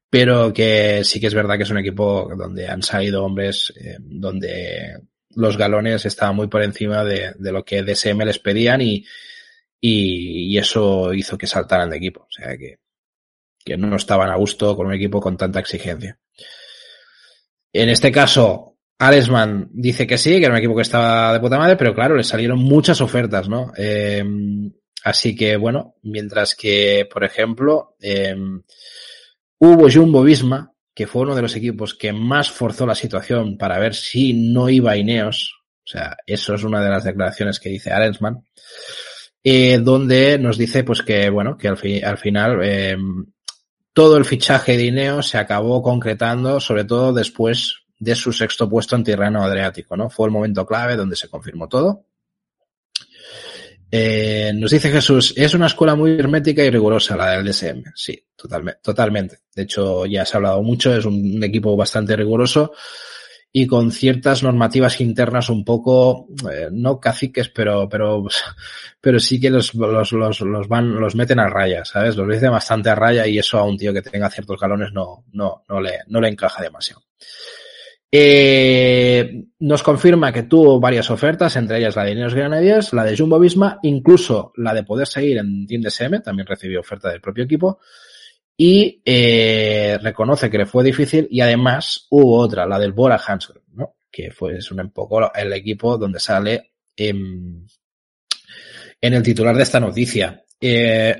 pero que sí que es verdad que es un equipo donde han salido hombres, eh, donde los galones estaban muy por encima de, de lo que DSM les pedían y, y, eso hizo que saltaran de equipo. O sea que, que no estaban a gusto con un equipo con tanta exigencia. En este caso, Alesman dice que sí, que era un equipo que estaba de puta madre, pero claro, le salieron muchas ofertas, ¿no? Eh, así que bueno, mientras que, por ejemplo, eh, hubo Jumbo Visma, que fue uno de los equipos que más forzó la situación para ver si no iba a Ineos. O sea, eso es una de las declaraciones que dice Arensman, eh, donde nos dice pues que, bueno, que al, fi al final eh, todo el fichaje de Ineos se acabó concretando, sobre todo después de su sexto puesto en Tirreno Adriático, ¿no? Fue el momento clave donde se confirmó todo. Eh, nos dice Jesús, es una escuela muy hermética y rigurosa la del DSM. Sí, totalmente, totalmente. De hecho, ya se ha hablado mucho, es un equipo bastante riguroso y con ciertas normativas internas un poco, eh, no caciques, pero, pero, pero sí que los, los, los, los van, los meten a raya, ¿sabes? Los meten bastante a raya y eso a un tío que tenga ciertos galones no, no, no le, no le encaja demasiado. Eh, nos confirma que tuvo varias ofertas, entre ellas la de Ineos Grenadiers, la de Jumbo Visma, incluso la de poder seguir en Team DSM, también recibió oferta del propio equipo, y eh, reconoce que le fue difícil, y además hubo otra, la del Bora Hansgrohe, ¿no? que fue es un poco el equipo donde sale en, en el titular de esta noticia. Eh,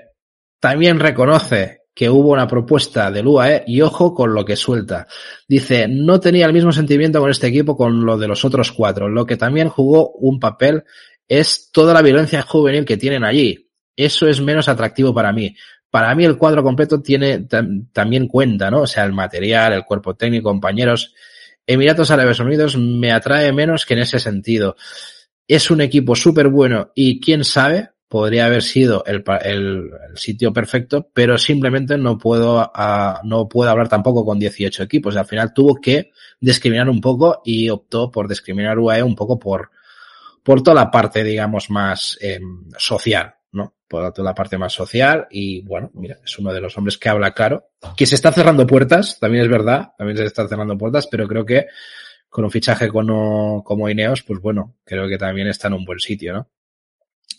también reconoce que hubo una propuesta del UAE y ojo con lo que suelta. Dice, no tenía el mismo sentimiento con este equipo con lo de los otros cuatro. Lo que también jugó un papel es toda la violencia juvenil que tienen allí. Eso es menos atractivo para mí. Para mí el cuadro completo tiene también cuenta, ¿no? O sea, el material, el cuerpo técnico, compañeros. Emiratos Árabes Unidos me atrae menos que en ese sentido. Es un equipo súper bueno y quién sabe, podría haber sido el, el, el, sitio perfecto, pero simplemente no puedo, uh, no puedo hablar tampoco con 18 equipos. Al final tuvo que discriminar un poco y optó por discriminar UAE un poco por, por toda la parte, digamos, más eh, social, ¿no? Por toda la parte más social y bueno, mira, es uno de los hombres que habla claro, que se está cerrando puertas, también es verdad, también se está cerrando puertas, pero creo que con un fichaje como, como Ineos, pues bueno, creo que también está en un buen sitio, ¿no?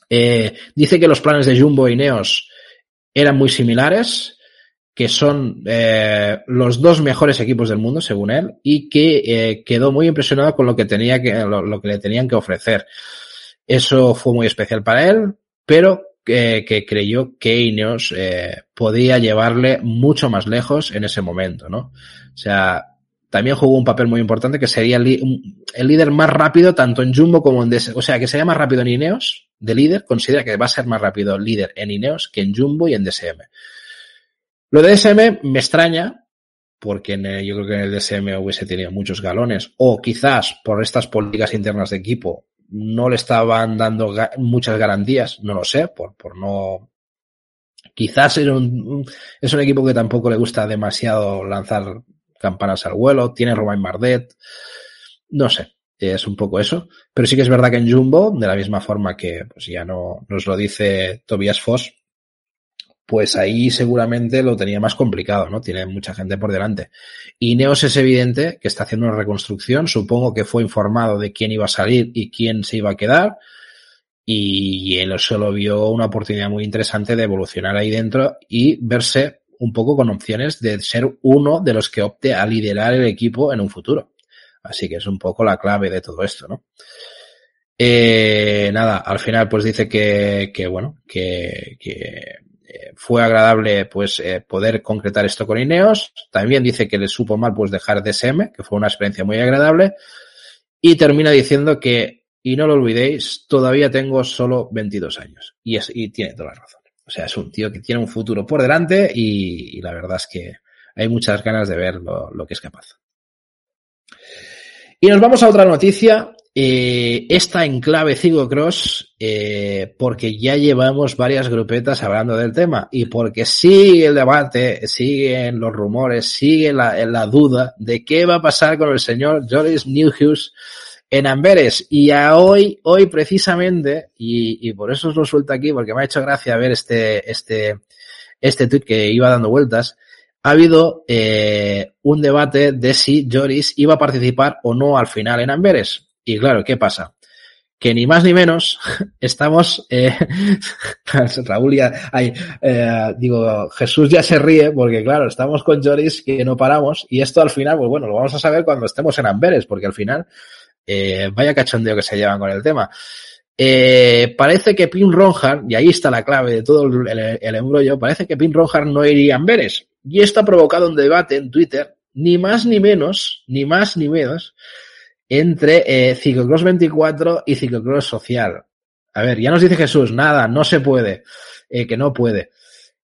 Eh, dice que los planes de Jumbo y Neos eran muy similares, que son eh, los dos mejores equipos del mundo, según él, y que eh, quedó muy impresionado con lo que tenía que, lo, que le tenían que ofrecer. Eso fue muy especial para él, pero que, creyó que Ineos podía llevarle mucho más lejos en ese momento, ¿no? O sea, también jugó un papel muy importante que sería el, líder más rápido tanto en Jumbo como en DS. O sea, que sería más rápido en Ineos de líder, considera que va a ser más rápido líder en Ineos que en Jumbo y en DSM. Lo de DSM me extraña, porque yo creo que en el DSM hubiese tenido muchos galones, o quizás por estas políticas internas de equipo no le estaban dando muchas garantías, no lo sé, por, por no. Quizás un, es un equipo que tampoco le gusta demasiado lanzar campanas al vuelo, tiene Romain Bardet, no sé, es un poco eso. Pero sí que es verdad que en Jumbo, de la misma forma que pues ya no nos lo dice Tobias Foss, pues ahí seguramente lo tenía más complicado, ¿no? Tiene mucha gente por delante. Y Neos es evidente que está haciendo una reconstrucción, supongo que fue informado de quién iba a salir y quién se iba a quedar, y él solo vio una oportunidad muy interesante de evolucionar ahí dentro y verse un poco con opciones de ser uno de los que opte a liderar el equipo en un futuro. Así que es un poco la clave de todo esto, ¿no? Eh, nada, al final pues dice que, que bueno, que, que eh, fue agradable pues eh, poder concretar esto con Ineos. También dice que le supo mal pues dejar DSM, que fue una experiencia muy agradable. Y termina diciendo que y no lo olvidéis, todavía tengo solo 22 años. Y, es, y tiene toda la razón. O sea, es un tío que tiene un futuro por delante y, la verdad es que hay muchas ganas de ver lo, que es capaz. Y nos vamos a otra noticia eh, esta en clave ciclocross, eh, porque ya llevamos varias grupetas hablando del tema y porque sigue el debate, siguen los rumores, sigue la, duda de qué va a pasar con el señor Joris Newhus en Amberes. Y a hoy, hoy precisamente, y, y, por eso os lo suelto aquí, porque me ha hecho gracia ver este, este, este tweet que iba dando vueltas, ha habido eh, un debate de si Joris iba a participar o no al final en Amberes. Y claro, ¿qué pasa? Que ni más ni menos estamos, eh, Raúl ya, ay, eh, digo, Jesús ya se ríe porque claro, estamos con Joris que no paramos y esto al final, pues bueno, lo vamos a saber cuando estemos en Amberes porque al final, eh, vaya cachondeo que se llevan con el tema. Eh, parece que Pin Ronjar, y ahí está la clave de todo el, embrollo, parece que Pin Ronjar no iría a Amberes. Y esto ha provocado un debate en Twitter, ni más ni menos, ni más ni menos, entre eh, Ciclocross 24 y Ciclocross Social. A ver, ya nos dice Jesús, nada, no se puede, eh, que no puede.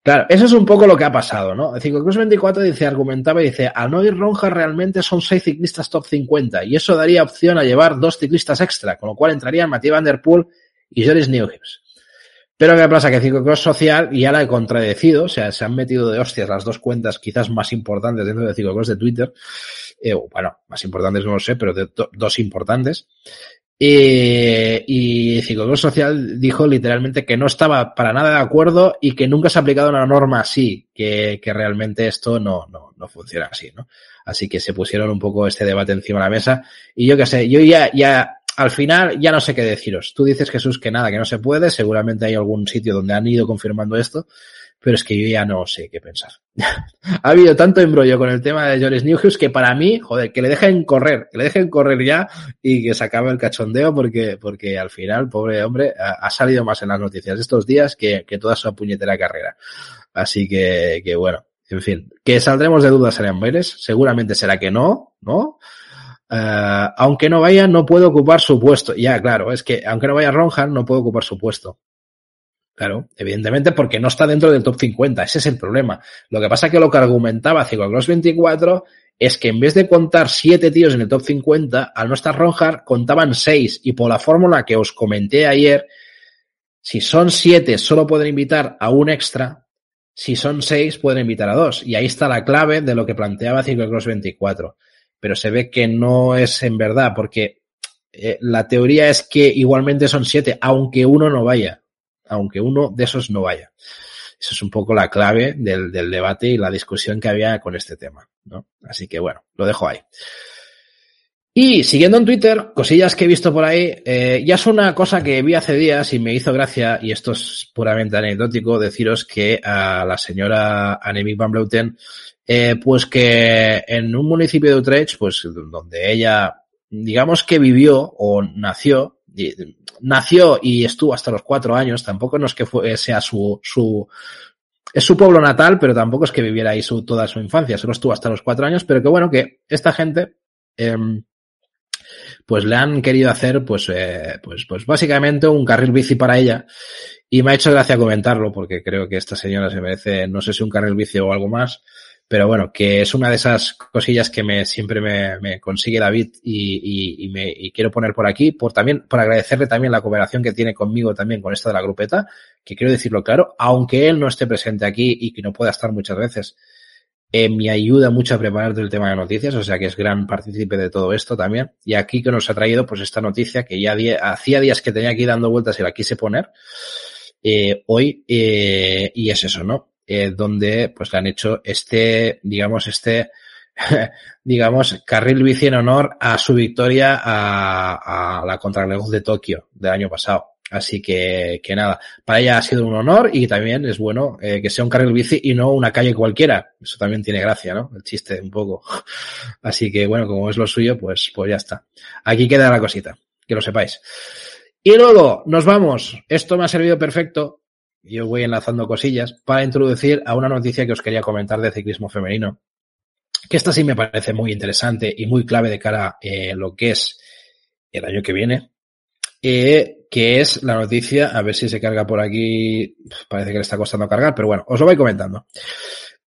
Claro, eso es un poco lo que ha pasado, ¿no? Ciclocross 24 dice, argumentaba y dice, al no ir Ronja realmente son seis ciclistas top 50 y eso daría opción a llevar dos ciclistas extra, con lo cual entrarían Matías Van Der Poel y Joris Newhips. Pero ¿qué pasa? Que Ciclocross Social ya la he contradecido, o sea, se han metido de hostias las dos cuentas quizás más importantes dentro de Ciclocross de Twitter, eh, bueno, más importantes no lo sé, pero de do, dos importantes. Y Ciclocross Social dijo literalmente que no estaba para nada de acuerdo y que nunca se ha aplicado una norma así, que, que realmente esto no, no, no funciona así, ¿no? Así que se pusieron un poco este debate encima de la mesa y yo qué sé, yo ya, ya, al final ya no sé qué deciros. Tú dices, Jesús, que nada, que no se puede. Seguramente hay algún sitio donde han ido confirmando esto, pero es que yo ya no sé qué pensar. ha habido tanto embrollo con el tema de Joris Newhouse que para mí, joder, que le dejen correr, que le dejen correr ya y que se acabe el cachondeo porque, porque al final, pobre hombre, ha, salido más en las noticias estos días que, que toda su puñetera carrera. Así que, que bueno, en fin, que saldremos de dudas en Amberes, seguramente será que no, ¿no? Uh, aunque no vaya, no puede ocupar su puesto. Ya, claro, es que aunque no vaya Ronhan, no puede ocupar su puesto. Claro, evidentemente porque no está dentro del top 50, ese es el problema. Lo que pasa es que lo que argumentaba Ciclocross 24 es que en vez de contar siete tíos en el top 50, al no estar Ronjar, contaban seis. Y por la fórmula que os comenté ayer, si son siete, solo pueden invitar a un extra. Si son seis, pueden invitar a dos. Y ahí está la clave de lo que planteaba Ciclocross 24 pero se ve que no es en verdad, porque eh, la teoría es que igualmente son siete, aunque uno no vaya, aunque uno de esos no vaya. Eso es un poco la clave del, del debate y la discusión que había con este tema, ¿no? Así que bueno, lo dejo ahí. Y siguiendo en Twitter, cosillas que he visto por ahí, eh, ya es una cosa que vi hace días y me hizo gracia, y esto es puramente anecdótico, deciros que a la señora Annemiek van Bleuten eh, pues que en un municipio de Utrecht, pues donde ella, digamos que vivió o nació, nació y estuvo hasta los cuatro años, tampoco no es que fue, sea su, su, es su pueblo natal, pero tampoco es que viviera ahí su, toda su infancia, solo estuvo hasta los cuatro años, pero que bueno, que esta gente, eh, pues le han querido hacer, pues, eh, pues, pues básicamente un carril bici para ella. Y me ha hecho gracia comentarlo, porque creo que esta señora se merece, no sé si un carril bici o algo más, pero bueno, que es una de esas cosillas que me, siempre me, me consigue David y, y, y, me, y quiero poner por aquí, por también, por agradecerle también la cooperación que tiene conmigo también con esta de la grupeta, que quiero decirlo claro, aunque él no esté presente aquí y que no pueda estar muchas veces, eh, me ayuda mucho a preparar el tema de noticias, o sea que es gran partícipe de todo esto también. Y aquí que nos ha traído pues esta noticia que ya hacía días que tenía ir dando vueltas y la quise poner, eh, hoy, eh, y es eso, ¿no? Eh, donde pues le han hecho este, digamos, este, digamos, carril bici en honor a su victoria a, a la contrarreloj de Tokio del año pasado. Así que, que nada, para ella ha sido un honor y también es bueno eh, que sea un carril bici y no una calle cualquiera. Eso también tiene gracia, ¿no? El chiste un poco. Así que bueno, como es lo suyo, pues, pues ya está. Aquí queda la cosita, que lo sepáis. Y luego nos vamos. Esto me ha servido perfecto yo voy enlazando cosillas para introducir a una noticia que os quería comentar de ciclismo femenino, que esta sí me parece muy interesante y muy clave de cara a eh, lo que es el año que viene. eh, que es la noticia, a ver si se carga por aquí, parece que le está costando cargar, pero bueno, os lo voy comentando.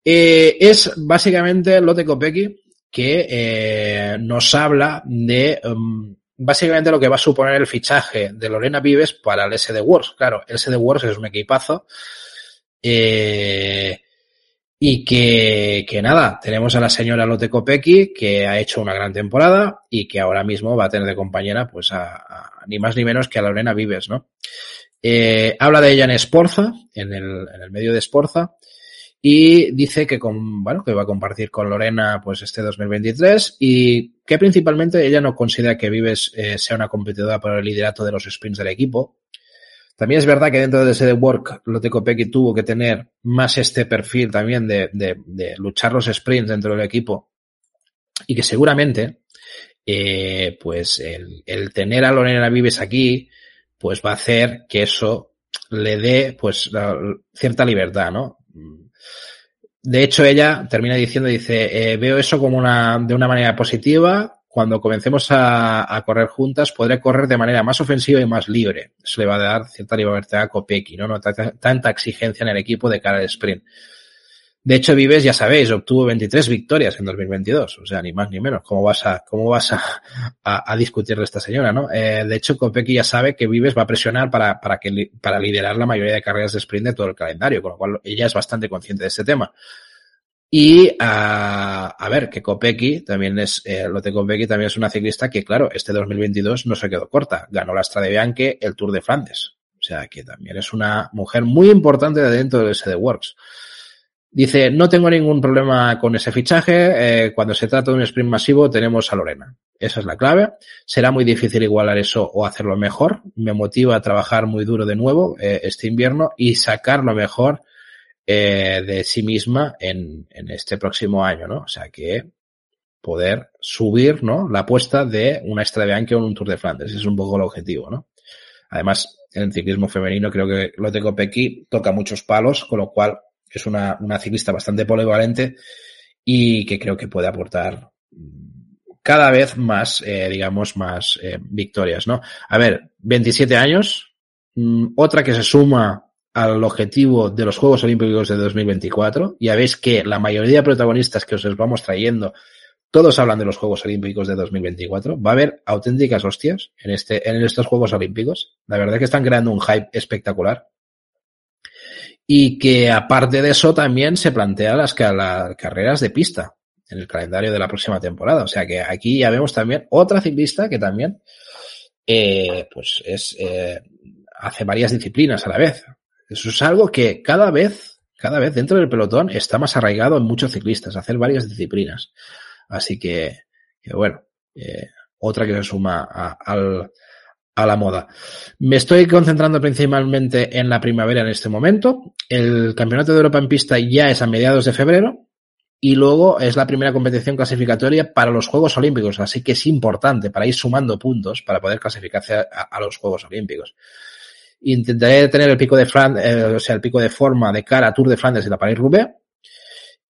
Eh, es básicamente Lotte Kopecky que nos habla de um, básicamente lo que va a suponer el fichaje de Lorena Vives para el SD Wars. Claro, el SD Wars es un equipazo. Eh, y que, que, nada, tenemos a la señora Lotte Kopecky, que ha hecho una gran temporada y que ahora mismo va a tener de compañera, pues, a, ni más ni menos que a Lorena Vives, ¿no? Eh, habla de ella en Esporza, en el, en el medio de Esporza, y dice que con, bueno, que va a compartir con Lorena, pues, este 2023 y que principalmente ella no considera que Vives eh, sea una competidora por el liderato de los sprints del equipo, también es verdad que dentro de ese work, Lotte Kopecky tuvo que tener más este perfil también de, luchar los sprints dentro del equipo y que seguramente, eh, pues el, tener a Lorena Vives aquí, pues va a hacer que eso le dé, pues, cierta libertad, ¿no? De hecho, ella termina diciendo, dice, eh, veo eso como una, de una manera positiva, cuando comencemos a, a, correr juntas, podré correr de manera más ofensiva y más libre. Eso le va a dar cierta libertad a Kopecky, ¿no? No tanta exigencia en el equipo de cara al sprint. De hecho, Vives, ya sabéis, obtuvo 23 victorias en 2022. O sea, ni más ni menos. ¿Cómo vas a, cómo vas a, a, a discutirle a esta señora, no? Eh, de hecho, Kopecky ya sabe que Vives va a presionar para, para que, para liderar la mayoría de carreras de sprint de todo el calendario, con lo cual ella es bastante consciente de este tema. Y a, a ver, que Kopecky también es, eh, Lotte Kopecky también es una ciclista que, claro, este 2022 no se quedó corta. Ganó la Strade Bianche, el Tour de Flandes. O sea, que también es una mujer muy importante dentro del SD Works. Dice, no tengo ningún problema con ese fichaje. Eh, cuando se trata de un sprint masivo, tenemos a Lorena. Esa es la clave. Será muy difícil igualar eso o hacerlo mejor. Me motiva a trabajar muy duro de nuevo eh, este invierno y sacar lo mejor eh, de sí misma en, en, este próximo año, ¿no? O sea que poder subir, ¿no? La apuesta de una Strade o un Tour de Flandes. Es un poco el objetivo, ¿no? Además, en el ciclismo femenino creo que Lotte Kopecky toca muchos palos, con lo cual es una, una ciclista bastante polivalente y que creo que puede aportar cada vez más, eh, digamos, más eh, victorias, ¿no? A ver, 27 años, mmm, otra que se suma al objetivo de los Juegos Olímpicos de 2024. Ya veis que la mayoría de protagonistas que os vamos trayendo, todos hablan de los Juegos Olímpicos de 2024. Va a haber auténticas hostias en, este, en estos Juegos Olímpicos. La verdad que están creando un hype espectacular. Y que aparte de eso también se plantean las, carreras de pista en el calendario de la próxima temporada. O sea que aquí ya vemos también otra ciclista que también eh, pues es, eh, hace varias disciplinas a la vez. Eso es algo que cada vez, cada vez dentro del pelotón está más arraigado en muchos ciclistas, hacer varias disciplinas. Así que, que bueno, eh, otra que se suma a, al, a la moda. Me estoy concentrando principalmente en la primavera en este momento. El Campeonato de Europa en pista ya es a mediados de febrero y luego es la primera competición clasificatoria para los Juegos Olímpicos, así que es importante para ir sumando puntos para poder clasificarse a, los Juegos Olímpicos. Intentaré tener el pico de Flandes, eh, o sea, el pico de forma de cara a Tour de Flandes y la París-Roubaix.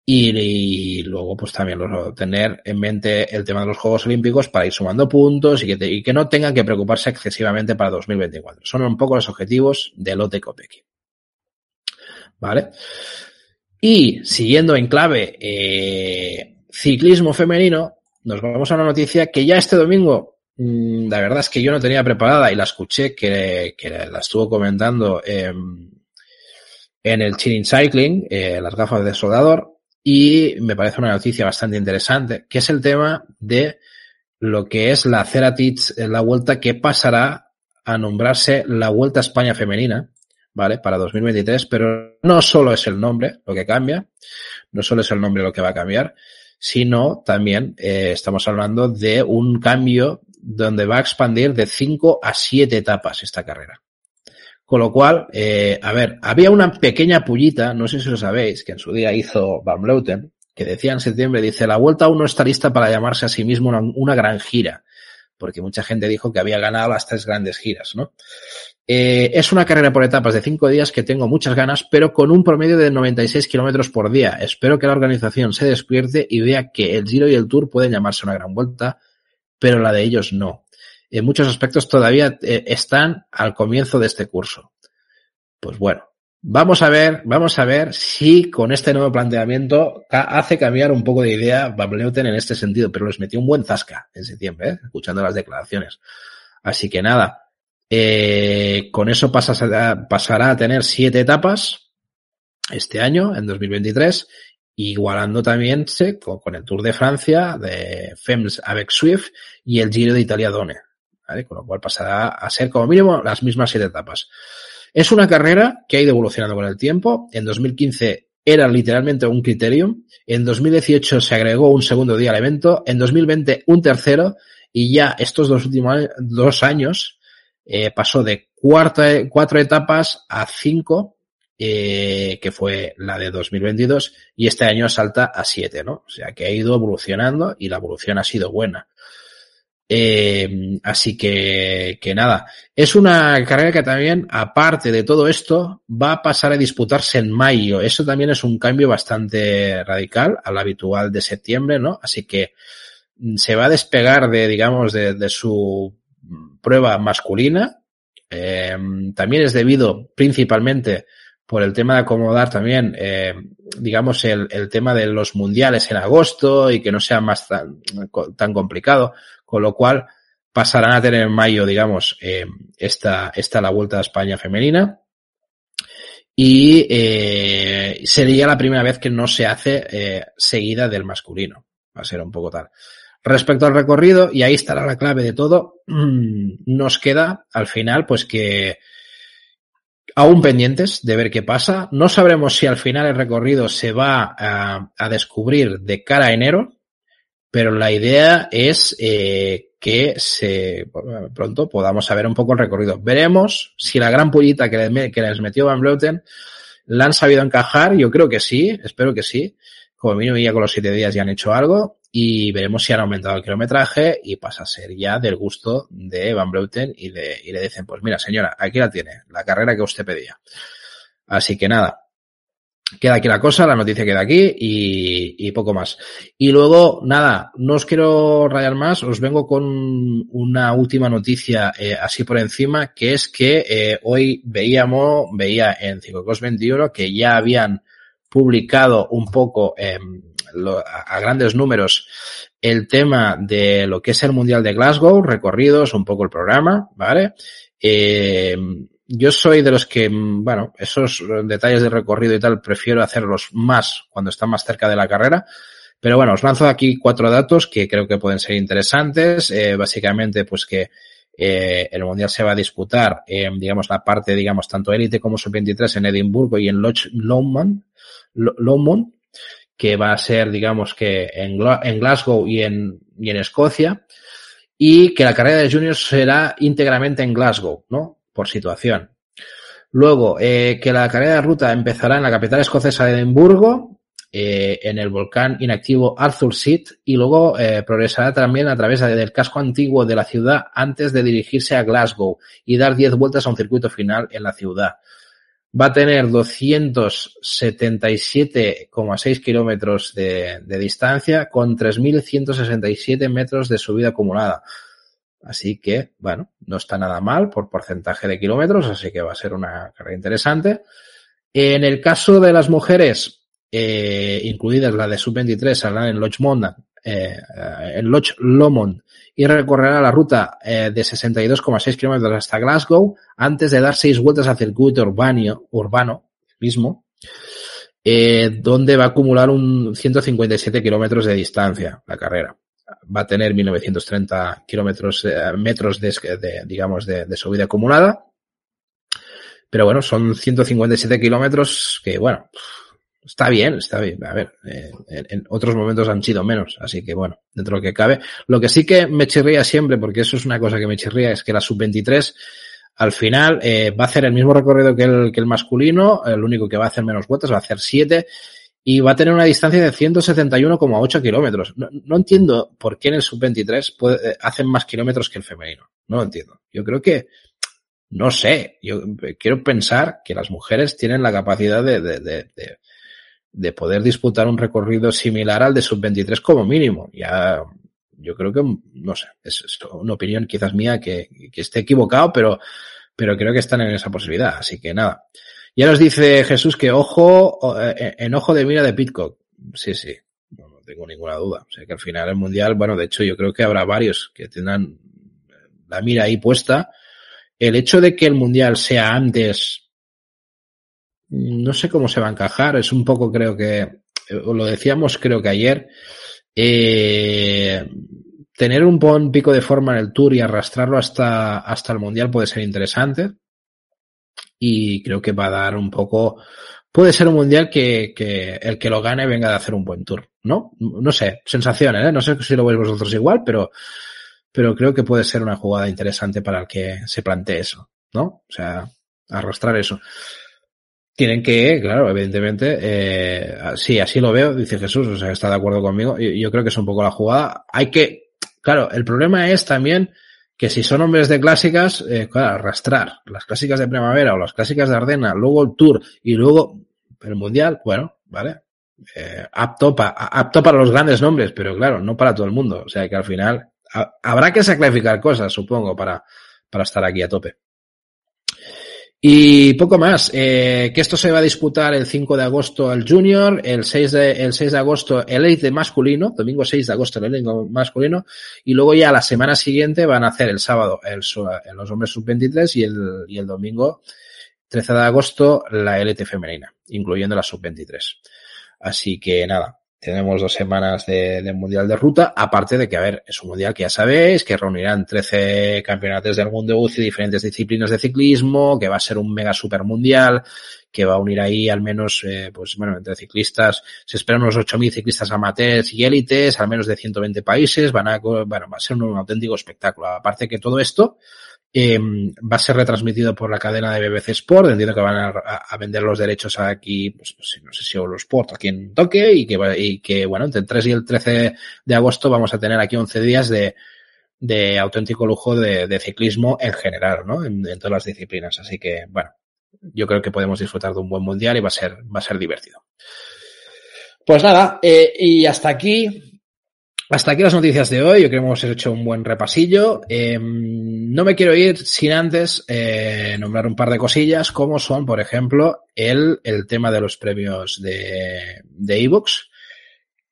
Y, luego, pues también lo, tener en mente el tema de los Juegos Olímpicos para ir sumando puntos y que, te, y que no tengan que preocuparse excesivamente para 2024. Son un poco los objetivos de Lotte Kopecky. ¿Vale? Y siguiendo en clave eh, ciclismo femenino, nos vamos a una noticia que ya este domingo Mm, la verdad es que yo no tenía preparada y la escuché que, que la estuvo comentando eh, en el Chilling Cycling, eh, las gafas de soldador, y me parece una noticia bastante interesante, que es el tema de lo que es la Ceratich, la vuelta que pasará a nombrarse la Vuelta a España Femenina, ¿vale? Para 2023, pero no solo es el nombre lo que cambia, no solo es el nombre lo que va a cambiar, sino también eh, estamos hablando de un cambio donde va a expandir de 5 a 7 etapas esta carrera. Con lo cual, eh, a ver, había una pequeña pullita, no sé si lo sabéis, que en su día hizo Van Bleuten, que decía en septiembre, dice, la vuelta aún no está lista para llamarse a sí mismo una, una gran gira, porque mucha gente dijo que había ganado las tres grandes giras, ¿no? Eh, es una carrera por etapas de cinco días que tengo muchas ganas, pero con un promedio de 96 kilómetros por día. Espero que la organización se despierte y vea que el Giro y el Tour pueden llamarse una gran vuelta, pero la de ellos no. En muchos aspectos todavía eh, están al comienzo de este curso. Pues bueno, vamos a ver, vamos a ver si con este nuevo planteamiento hace cambiar un poco de idea Van Bleuten en este sentido, pero les metió un buen zasca en septiembre, ¿eh? escuchando las declaraciones. Así que nada, eh, con eso pasará, a tener siete etapas este año, en 2023, igualando también con, el Tour de Francia, de Fems avec Swift y el Giro de Italia Done. Con lo cual pasará a ser como mínimo las mismas siete etapas. Es una carrera que ha ido evolucionando con el tiempo. En 2015 era literalmente un criterium. En 2018 se agregó un segundo día al evento. En 2020 un tercero. Y ya estos dos últimos dos años eh, pasó de cuarta, cuatro etapas a cinco, eh, que fue la de 2022, y este año salta a siete, ¿no? O sea que ha ido evolucionando y la evolución ha sido buena. Eh, así que, que nada, es una carrera que también, aparte de todo esto, va a pasar a disputarse en mayo. Eso también es un cambio bastante radical al habitual de septiembre, ¿no? Así que mm, se va a despegar de, digamos, de, su prueba masculina. Eh, también es debido principalmente por el tema de acomodar también, eh, digamos, el, tema de los mundiales en agosto y que no sea más tan complicado, con lo cual pasarán a tener en mayo, digamos, eh, esta, esta la Vuelta a España femenina. Y eh, sería la primera vez que no se hace eh, seguida del masculino. Va a ser un poco tal. Respecto al recorrido, y ahí estará la clave de todo, nos queda al final pues que aún pendientes de ver qué pasa. No sabremos si al final el recorrido se va a, a descubrir de cara a enero, pero la idea es eh, que se pronto podamos saber un poco el recorrido. Veremos si la gran pullita que, les, metió Van Bleuten la han sabido encajar. Yo creo que sí, espero que sí. Como mínimo ya con los siete días ya han hecho algo y veremos si han aumentado el kilometraje y pasa a ser ya del gusto de Van Bleuten y y le dicen, pues mira señora, aquí la tiene, la carrera que usted pedía. Así que nada, queda aquí la cosa, la noticia queda aquí y, y, poco más. Y luego, nada, no os quiero rayar más, os vengo con una última noticia eh, así por encima, que es que eh, hoy veíamos, veía en 521 que ya habían publicado un poco lo, a grandes números el tema de lo que es el Mundial de Glasgow, recorridos, un poco el programa, ¿vale? Eh, yo soy de los que, bueno, esos detalles de recorrido y tal, prefiero hacerlos más cuando están más cerca de la carrera. Pero bueno, os lanzo aquí cuatro datos que creo que pueden ser interesantes. Eh, básicamente, pues que eh, el Mundial se va a disputar, eh, digamos, la parte, digamos, tanto élite como sub-23 en Edimburgo y en Loch Lomond, Lomond, que va a ser, digamos, que en, en Glasgow y en, y en Escocia, y que la carrera de juniors será íntegramente en Glasgow, ¿no? Por situación. Luego, eh, que la carrera de ruta empezará en la capital escocesa de Edimburgo, eh, en el volcán inactivo Arthur Seat, y luego eh, progresará también a través del casco antiguo de la ciudad antes de dirigirse a Glasgow y dar 10 vueltas a un circuito final en la ciudad va a tener 277,6 kilómetros de, de, distancia con 3.167 metros de subida acumulada. Así que, bueno, no está nada mal por porcentaje de kilómetros, así que va a ser una carrera interesante. En el caso de las mujeres, eh, incluidas la de sub-23, saldrán en Loch Lomond, eh, en Loch Lomond y recorrerá la ruta eh, de 62,6 kilómetros hasta Glasgow antes de dar seis vueltas al circuito urbano, urbano mismo, eh, donde va a acumular un 157 kilómetros de distancia la carrera. Va a tener 1930 kilómetros, eh, metros de, digamos, de, subida acumulada. Pero bueno, son 157 kilómetros que, bueno, está bien, está bien. A ver, eh, en, en, otros momentos han sido menos, así que bueno, dentro de lo que cabe. Lo que sí que me chirría siempre, porque eso es una cosa que me chirría, es que la sub-23 al final eh, va a hacer el mismo recorrido que el, que el masculino, el único que va a hacer menos vueltas, va a hacer 7 y va a tener una distancia de 171,8 kilómetros. No, entiendo por qué en el sub-23 eh, hacen más kilómetros que el femenino. No lo entiendo. Yo creo que no sé, yo quiero pensar que las mujeres tienen la capacidad de, de, de, de de poder disputar un recorrido similar al de sub-23 como mínimo. Ya yo creo que, no sé, es, una opinión quizás mía que, que esté equivocado, pero, pero creo que están en esa posibilidad. Así que nada. Ya nos dice Jesús que ojo, eh, en ojo de mira de Pitcock. Sí, sí, no, no, tengo ninguna duda. O sea que al final el mundial, bueno, de hecho yo creo que habrá varios que tendrán la mira ahí puesta. El hecho de que el mundial sea antes, no sé cómo se va a encajar. Es un poco, creo que, eh, lo decíamos creo que ayer, eh, tener un buen pico de forma en el tour y arrastrarlo hasta, hasta el mundial puede ser interesante. Y creo que va a dar un poco, puede ser un mundial que, que el que lo gane venga de hacer un buen tour, ¿no? No sé, sensaciones, ¿eh? No sé si lo veis vosotros igual, pero, pero creo que puede ser una jugada interesante para el que se plantee eso, ¿no? O sea, arrastrar eso. Tienen que, claro, evidentemente, eh, sí, así lo veo, dice Jesús, o sea, está de acuerdo conmigo. Yo, yo creo que es un poco la jugada. Hay que, Claro, el problema es también que si son hombres de clásicas, eh, claro, arrastrar las clásicas de primavera o las clásicas de Ardena, luego el Tour y luego el Mundial, bueno, vale, eh, apto, pa, apto para los grandes nombres, pero claro, no para todo el mundo. O sea que al final habrá que sacrificar cosas, supongo, para, para estar aquí a tope. Y poco más, eh, que esto se va a disputar el 5 de agosto el Junior, el 6 de, el 6 de agosto el Elite masculino, domingo 6 de agosto el Elite masculino, y luego ya la semana siguiente van a hacer el sábado el, los hombres sub-23 y el, y el domingo 13 de agosto la Elite femenina, incluyendo la sub-23. Así que nada, tenemos dos semanas de, de, Mundial de Ruta, aparte de que, a ver, es un Mundial que ya sabéis, que reunirán 13 campeonatos del mundo UCI, diferentes disciplinas de ciclismo, que va a ser un mega super mundial, que va a unir ahí al menos, eh, pues bueno, entre ciclistas, se esperan unos 8.000 ciclistas amateurs y élites, al menos de 120 países, van a, bueno, va a ser un, un auténtico espectáculo. Aparte que todo esto, eh, va a ser retransmitido por la cadena de BBC Sport. Entiendo que van a, vender los derechos aquí, pues, pues no sé si Sport aquí en Toque y que, bueno, entre el 3 y el 13 de agosto vamos a tener aquí 11 días de, auténtico lujo de, de ciclismo en general, ¿no? En, en, todas las disciplinas. Así que, bueno, yo creo que podemos disfrutar de un buen mundial y va a ser, va a ser divertido. Pues nada, eh, y hasta aquí hasta aquí las noticias de hoy. Yo creo que hemos hecho un buen repasillo. Eh, no me quiero ir sin antes eh, nombrar un par de cosillas, como son, por ejemplo, el, el tema de los premios de de ebooks,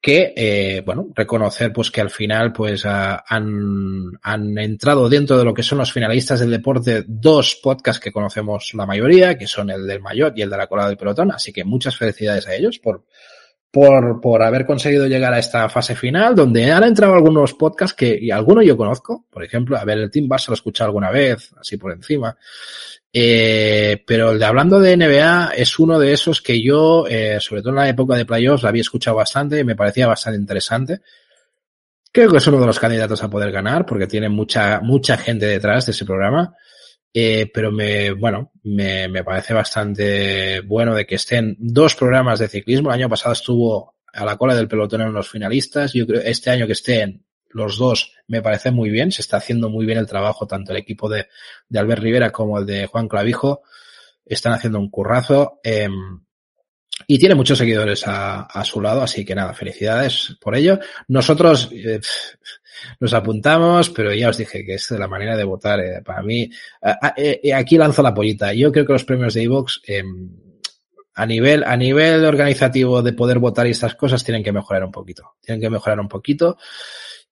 que, eh, bueno, reconocer pues que al final pues han, han entrado dentro de lo que son los finalistas del deporte dos podcasts que conocemos la mayoría, que son el del Mayotte y el de la Cola del Pelotón. Así que muchas felicidades a ellos por por, por haber conseguido llegar a esta fase final, donde han entrado algunos podcasts que, y algunos yo conozco, por ejemplo, a ver, el Team Barça lo he escuchado alguna vez, así por encima, eh, pero el de hablando de NBA es uno de esos que yo, eh, sobre todo en la época de playoffs, la había escuchado bastante y me parecía bastante interesante. Creo que es uno de los candidatos a poder ganar porque tiene mucha, mucha gente detrás de ese programa. Eh, pero me, bueno, me, me parece bastante bueno de que estén dos programas de ciclismo. El año pasado estuvo a la cola del pelotón en los finalistas. Yo creo este año que estén los dos me parece muy bien. Se está haciendo muy bien el trabajo, tanto el equipo de, de Albert Rivera como el de Juan Clavijo. Están haciendo un currazo. Eh, y tiene muchos seguidores a, a, su lado, así que nada, felicidades por ello. Nosotros eh, nos apuntamos, pero ya os dije que es la manera de votar. Eh, para mí, eh, aquí lanzo la pollita. Yo creo que los premios de Evox, a nivel, a nivel organizativo de poder votar y estas cosas, tienen que mejorar un poquito. Tienen que mejorar un poquito.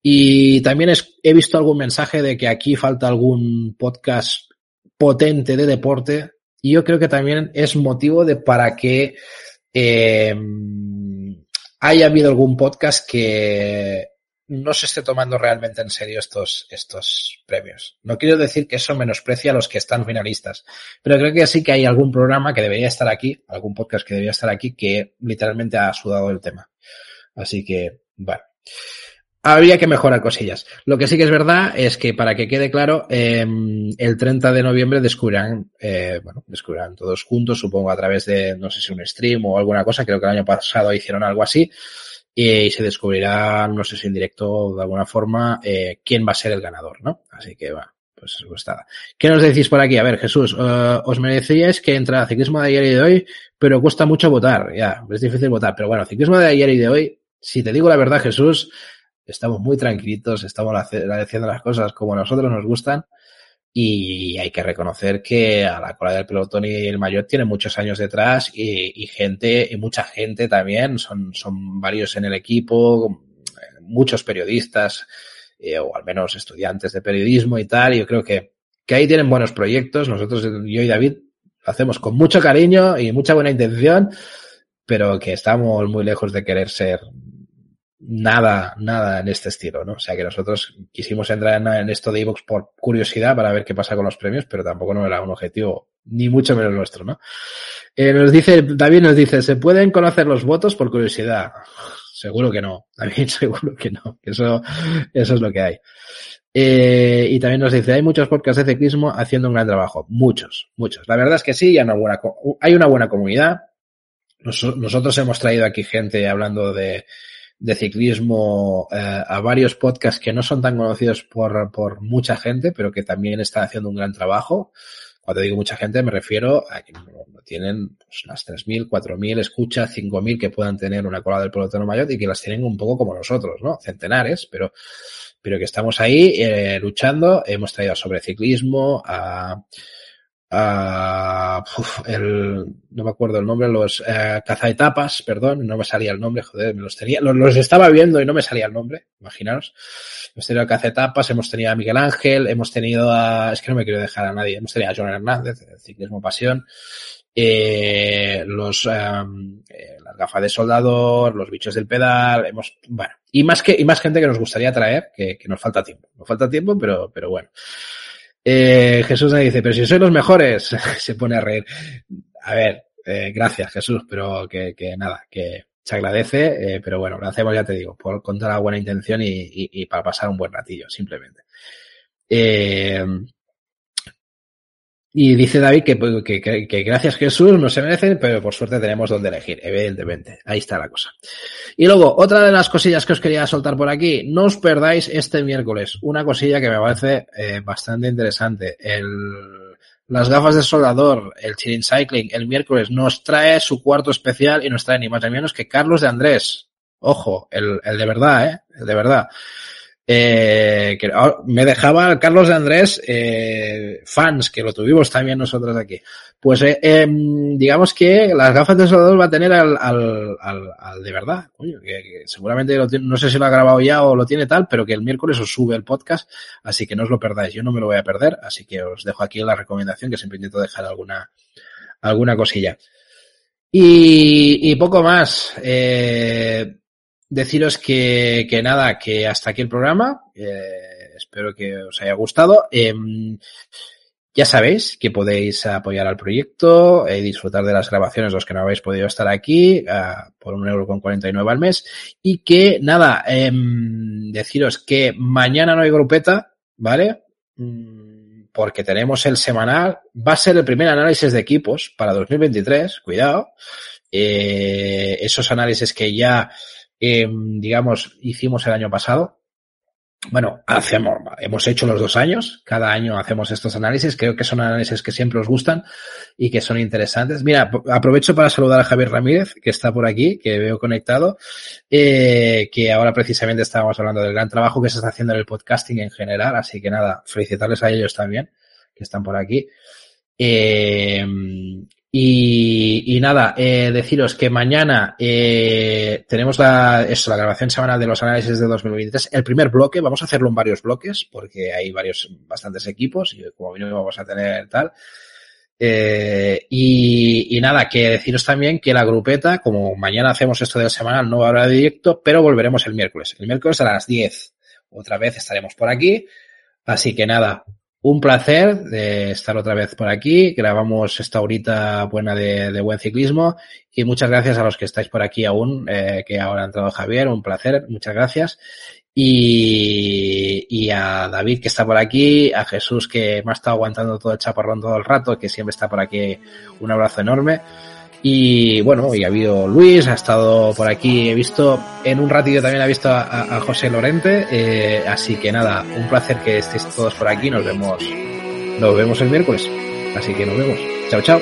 Y también es, he visto algún mensaje de que aquí falta algún podcast potente de deporte. Y yo creo que también es motivo de para que eh, haya habido algún podcast que no se esté tomando realmente en serio estos, estos premios. No quiero decir que eso menosprecia a los que están finalistas, pero creo que sí que hay algún programa que debería estar aquí, algún podcast que debería estar aquí que literalmente ha sudado el tema. Así que, bueno habría que mejorar cosillas. Lo que sí que es verdad es que para que quede claro, eh, el 30 de noviembre descubrirán, eh, bueno, descubrirán todos juntos, supongo a través de, no sé si un stream o alguna cosa, creo que el año pasado hicieron algo así, y se descubrirá, no sé si en directo de alguna forma, eh, quién va a ser el ganador, ¿no? Así que va. Pues eso está. ¿Qué nos decís por aquí? A ver, Jesús, uh, os merecíais que entra ciclismo de ayer y de hoy, pero cuesta mucho votar. Ya, es difícil votar. Pero bueno, ciclismo de ayer y de hoy, si te digo la verdad, Jesús, estamos muy tranquilitos, estamos haciendo las cosas como a nosotros nos gustan y hay que reconocer que a la cola del pelotón y el mayor tiene muchos años detrás y, gente, y mucha gente también, son, son varios en el equipo, muchos periodistas, eh, o al menos estudiantes de periodismo y tal, y yo creo que, que ahí tienen buenos proyectos, nosotros, yo y David, lo hacemos con mucho cariño y mucha buena intención, pero que estamos muy lejos de querer ser nada, nada en este estilo, ¿no? O sea que nosotros quisimos entrar en, esto de Evox por curiosidad para ver qué pasa con los premios, pero tampoco no era un objetivo, ni mucho menos nuestro, ¿no? Eh, nos dice, David nos dice, ¿se pueden conocer los votos por curiosidad? Seguro que no, David, seguro que no, eso, eso es lo que hay. Eh, y también nos dice, hay muchos podcasts de ciclismo haciendo un gran trabajo. Muchos, muchos. La verdad es que sí, hay una buena, hay una buena comunidad. nosotros hemos traído aquí gente hablando de, de ciclismo eh, a varios podcasts que no son tan conocidos por, por mucha gente, pero que también están haciendo un gran trabajo. Cuando digo mucha gente me refiero a que tienen pues, las 3.000, 4.000 escuchas, 5.000 que puedan tener una cola del pelotón mayor y que las tienen un poco como nosotros, ¿no? Centenares, pero, pero que estamos ahí eh, luchando. Hemos traído sobre ciclismo a el, no me acuerdo el nombre, los uh, cazaetapas, perdón, no me salía el nombre, joder, me los tenía, los, estaba viendo y no me salía el nombre, imaginaros. Hemos tenido cazaetapas, hemos tenido a Miguel Ángel, hemos tenido a, es que no me quiero dejar a nadie, hemos tenido a John Hernández, de Ciclismo Pasión, eh, los, um, eh, las gafas de soldador, los bichos del pedal, hemos, bueno, y más que, y más gente que nos gustaría traer, que, que nos falta tiempo, nos falta tiempo, pero, pero bueno. Eh, Jesús me dice, pero si sois los mejores, se pone a reír. A ver, eh, gracias Jesús, pero que, nada, que se agradece, eh, pero bueno, lo hacemos, ya te digo, por contar la buena intención y, y, y para pasar un buen ratillo, simplemente. Eh, y dice David que, que, que, gracias Jesús no se merecen, pero por suerte tenemos donde elegir, evidentemente. Ahí está la cosa. Y luego, otra de las cosillas que os quería soltar por aquí, no os perdáis este miércoles, una cosilla que me parece eh, bastante interesante. El, las gafas de soldador, el Chirin Cycling, el miércoles nos trae su cuarto especial y nos trae ni más ni menos que Carlos de Andrés. Ojo, el, el de verdad, eh, el de verdad eh, me dejaba Carlos de Andrés eh, fans, que lo tuvimos también nosotros aquí. Pues eh, em, digamos que las gafas de soldador va a tener al, al, al, al de verdad, coño, que, seguramente no sé si lo ha grabado ya o lo tiene tal, pero que el miércoles os sube el podcast, así que no os lo perdáis, yo no me lo voy a perder, así que os dejo aquí la recomendación, que siempre intento dejar alguna, alguna cosilla. Y, y poco más. Eh, deciros que, que nada, que hasta aquí el programa. Eh, espero que os haya gustado. Eh, ya sabéis que podéis apoyar al proyecto y disfrutar de las grabaciones los que no habéis podido estar aquí uh, por un euro con 49 al mes. Y que nada, eh, deciros que mañana no hay grupeta, ¿vale? Mm, porque tenemos el semanal. Va a ser el primer análisis de equipos para 2023, cuidado. Eh, esos análisis que ya eh, digamos, hicimos el año pasado. Bueno, hacemos, hemos hecho los dos años, cada año hacemos estos análisis, creo que son análisis que siempre os gustan y que son interesantes. Mira, aprovecho para saludar a Javier Ramírez, que está por aquí, que veo conectado, eh, que ahora precisamente estábamos hablando del gran trabajo que se está haciendo en el podcasting en general, así que nada, felicitarles a ellos también, que están por aquí. Eh, y, nada, eh, deciros que mañana eh, tenemos la, eso, la grabación semanal de los análisis de 2023. El primer bloque, vamos a hacerlo en varios bloques, porque hay varios, bastantes equipos, y como mínimo vamos a tener tal. Eh, y, y, nada, que deciros también que la grupeta, como mañana hacemos esto del semanal, no habrá directo, pero volveremos el miércoles. El miércoles a las 10. Otra vez estaremos por aquí. Así que nada, un placer de estar otra vez por aquí. Grabamos esta horita buena de, buen ciclismo y muchas gracias a los que estáis por aquí aún, eh, que ahora ha entrado Javier, un placer, muchas gracias. Y, y, a David que está por aquí, a Jesús que me ha estado aguantando todo el chaparrón todo el rato, que siempre está por aquí, un abrazo enorme. Y bueno, y ha habido Luis, ha estado por aquí, he visto, en un ratillo también ha visto a, a José Lorente, eh, así que nada, un placer que estéis todos por aquí, nos vemos, nos vemos el miércoles, así que nos vemos, chao chao.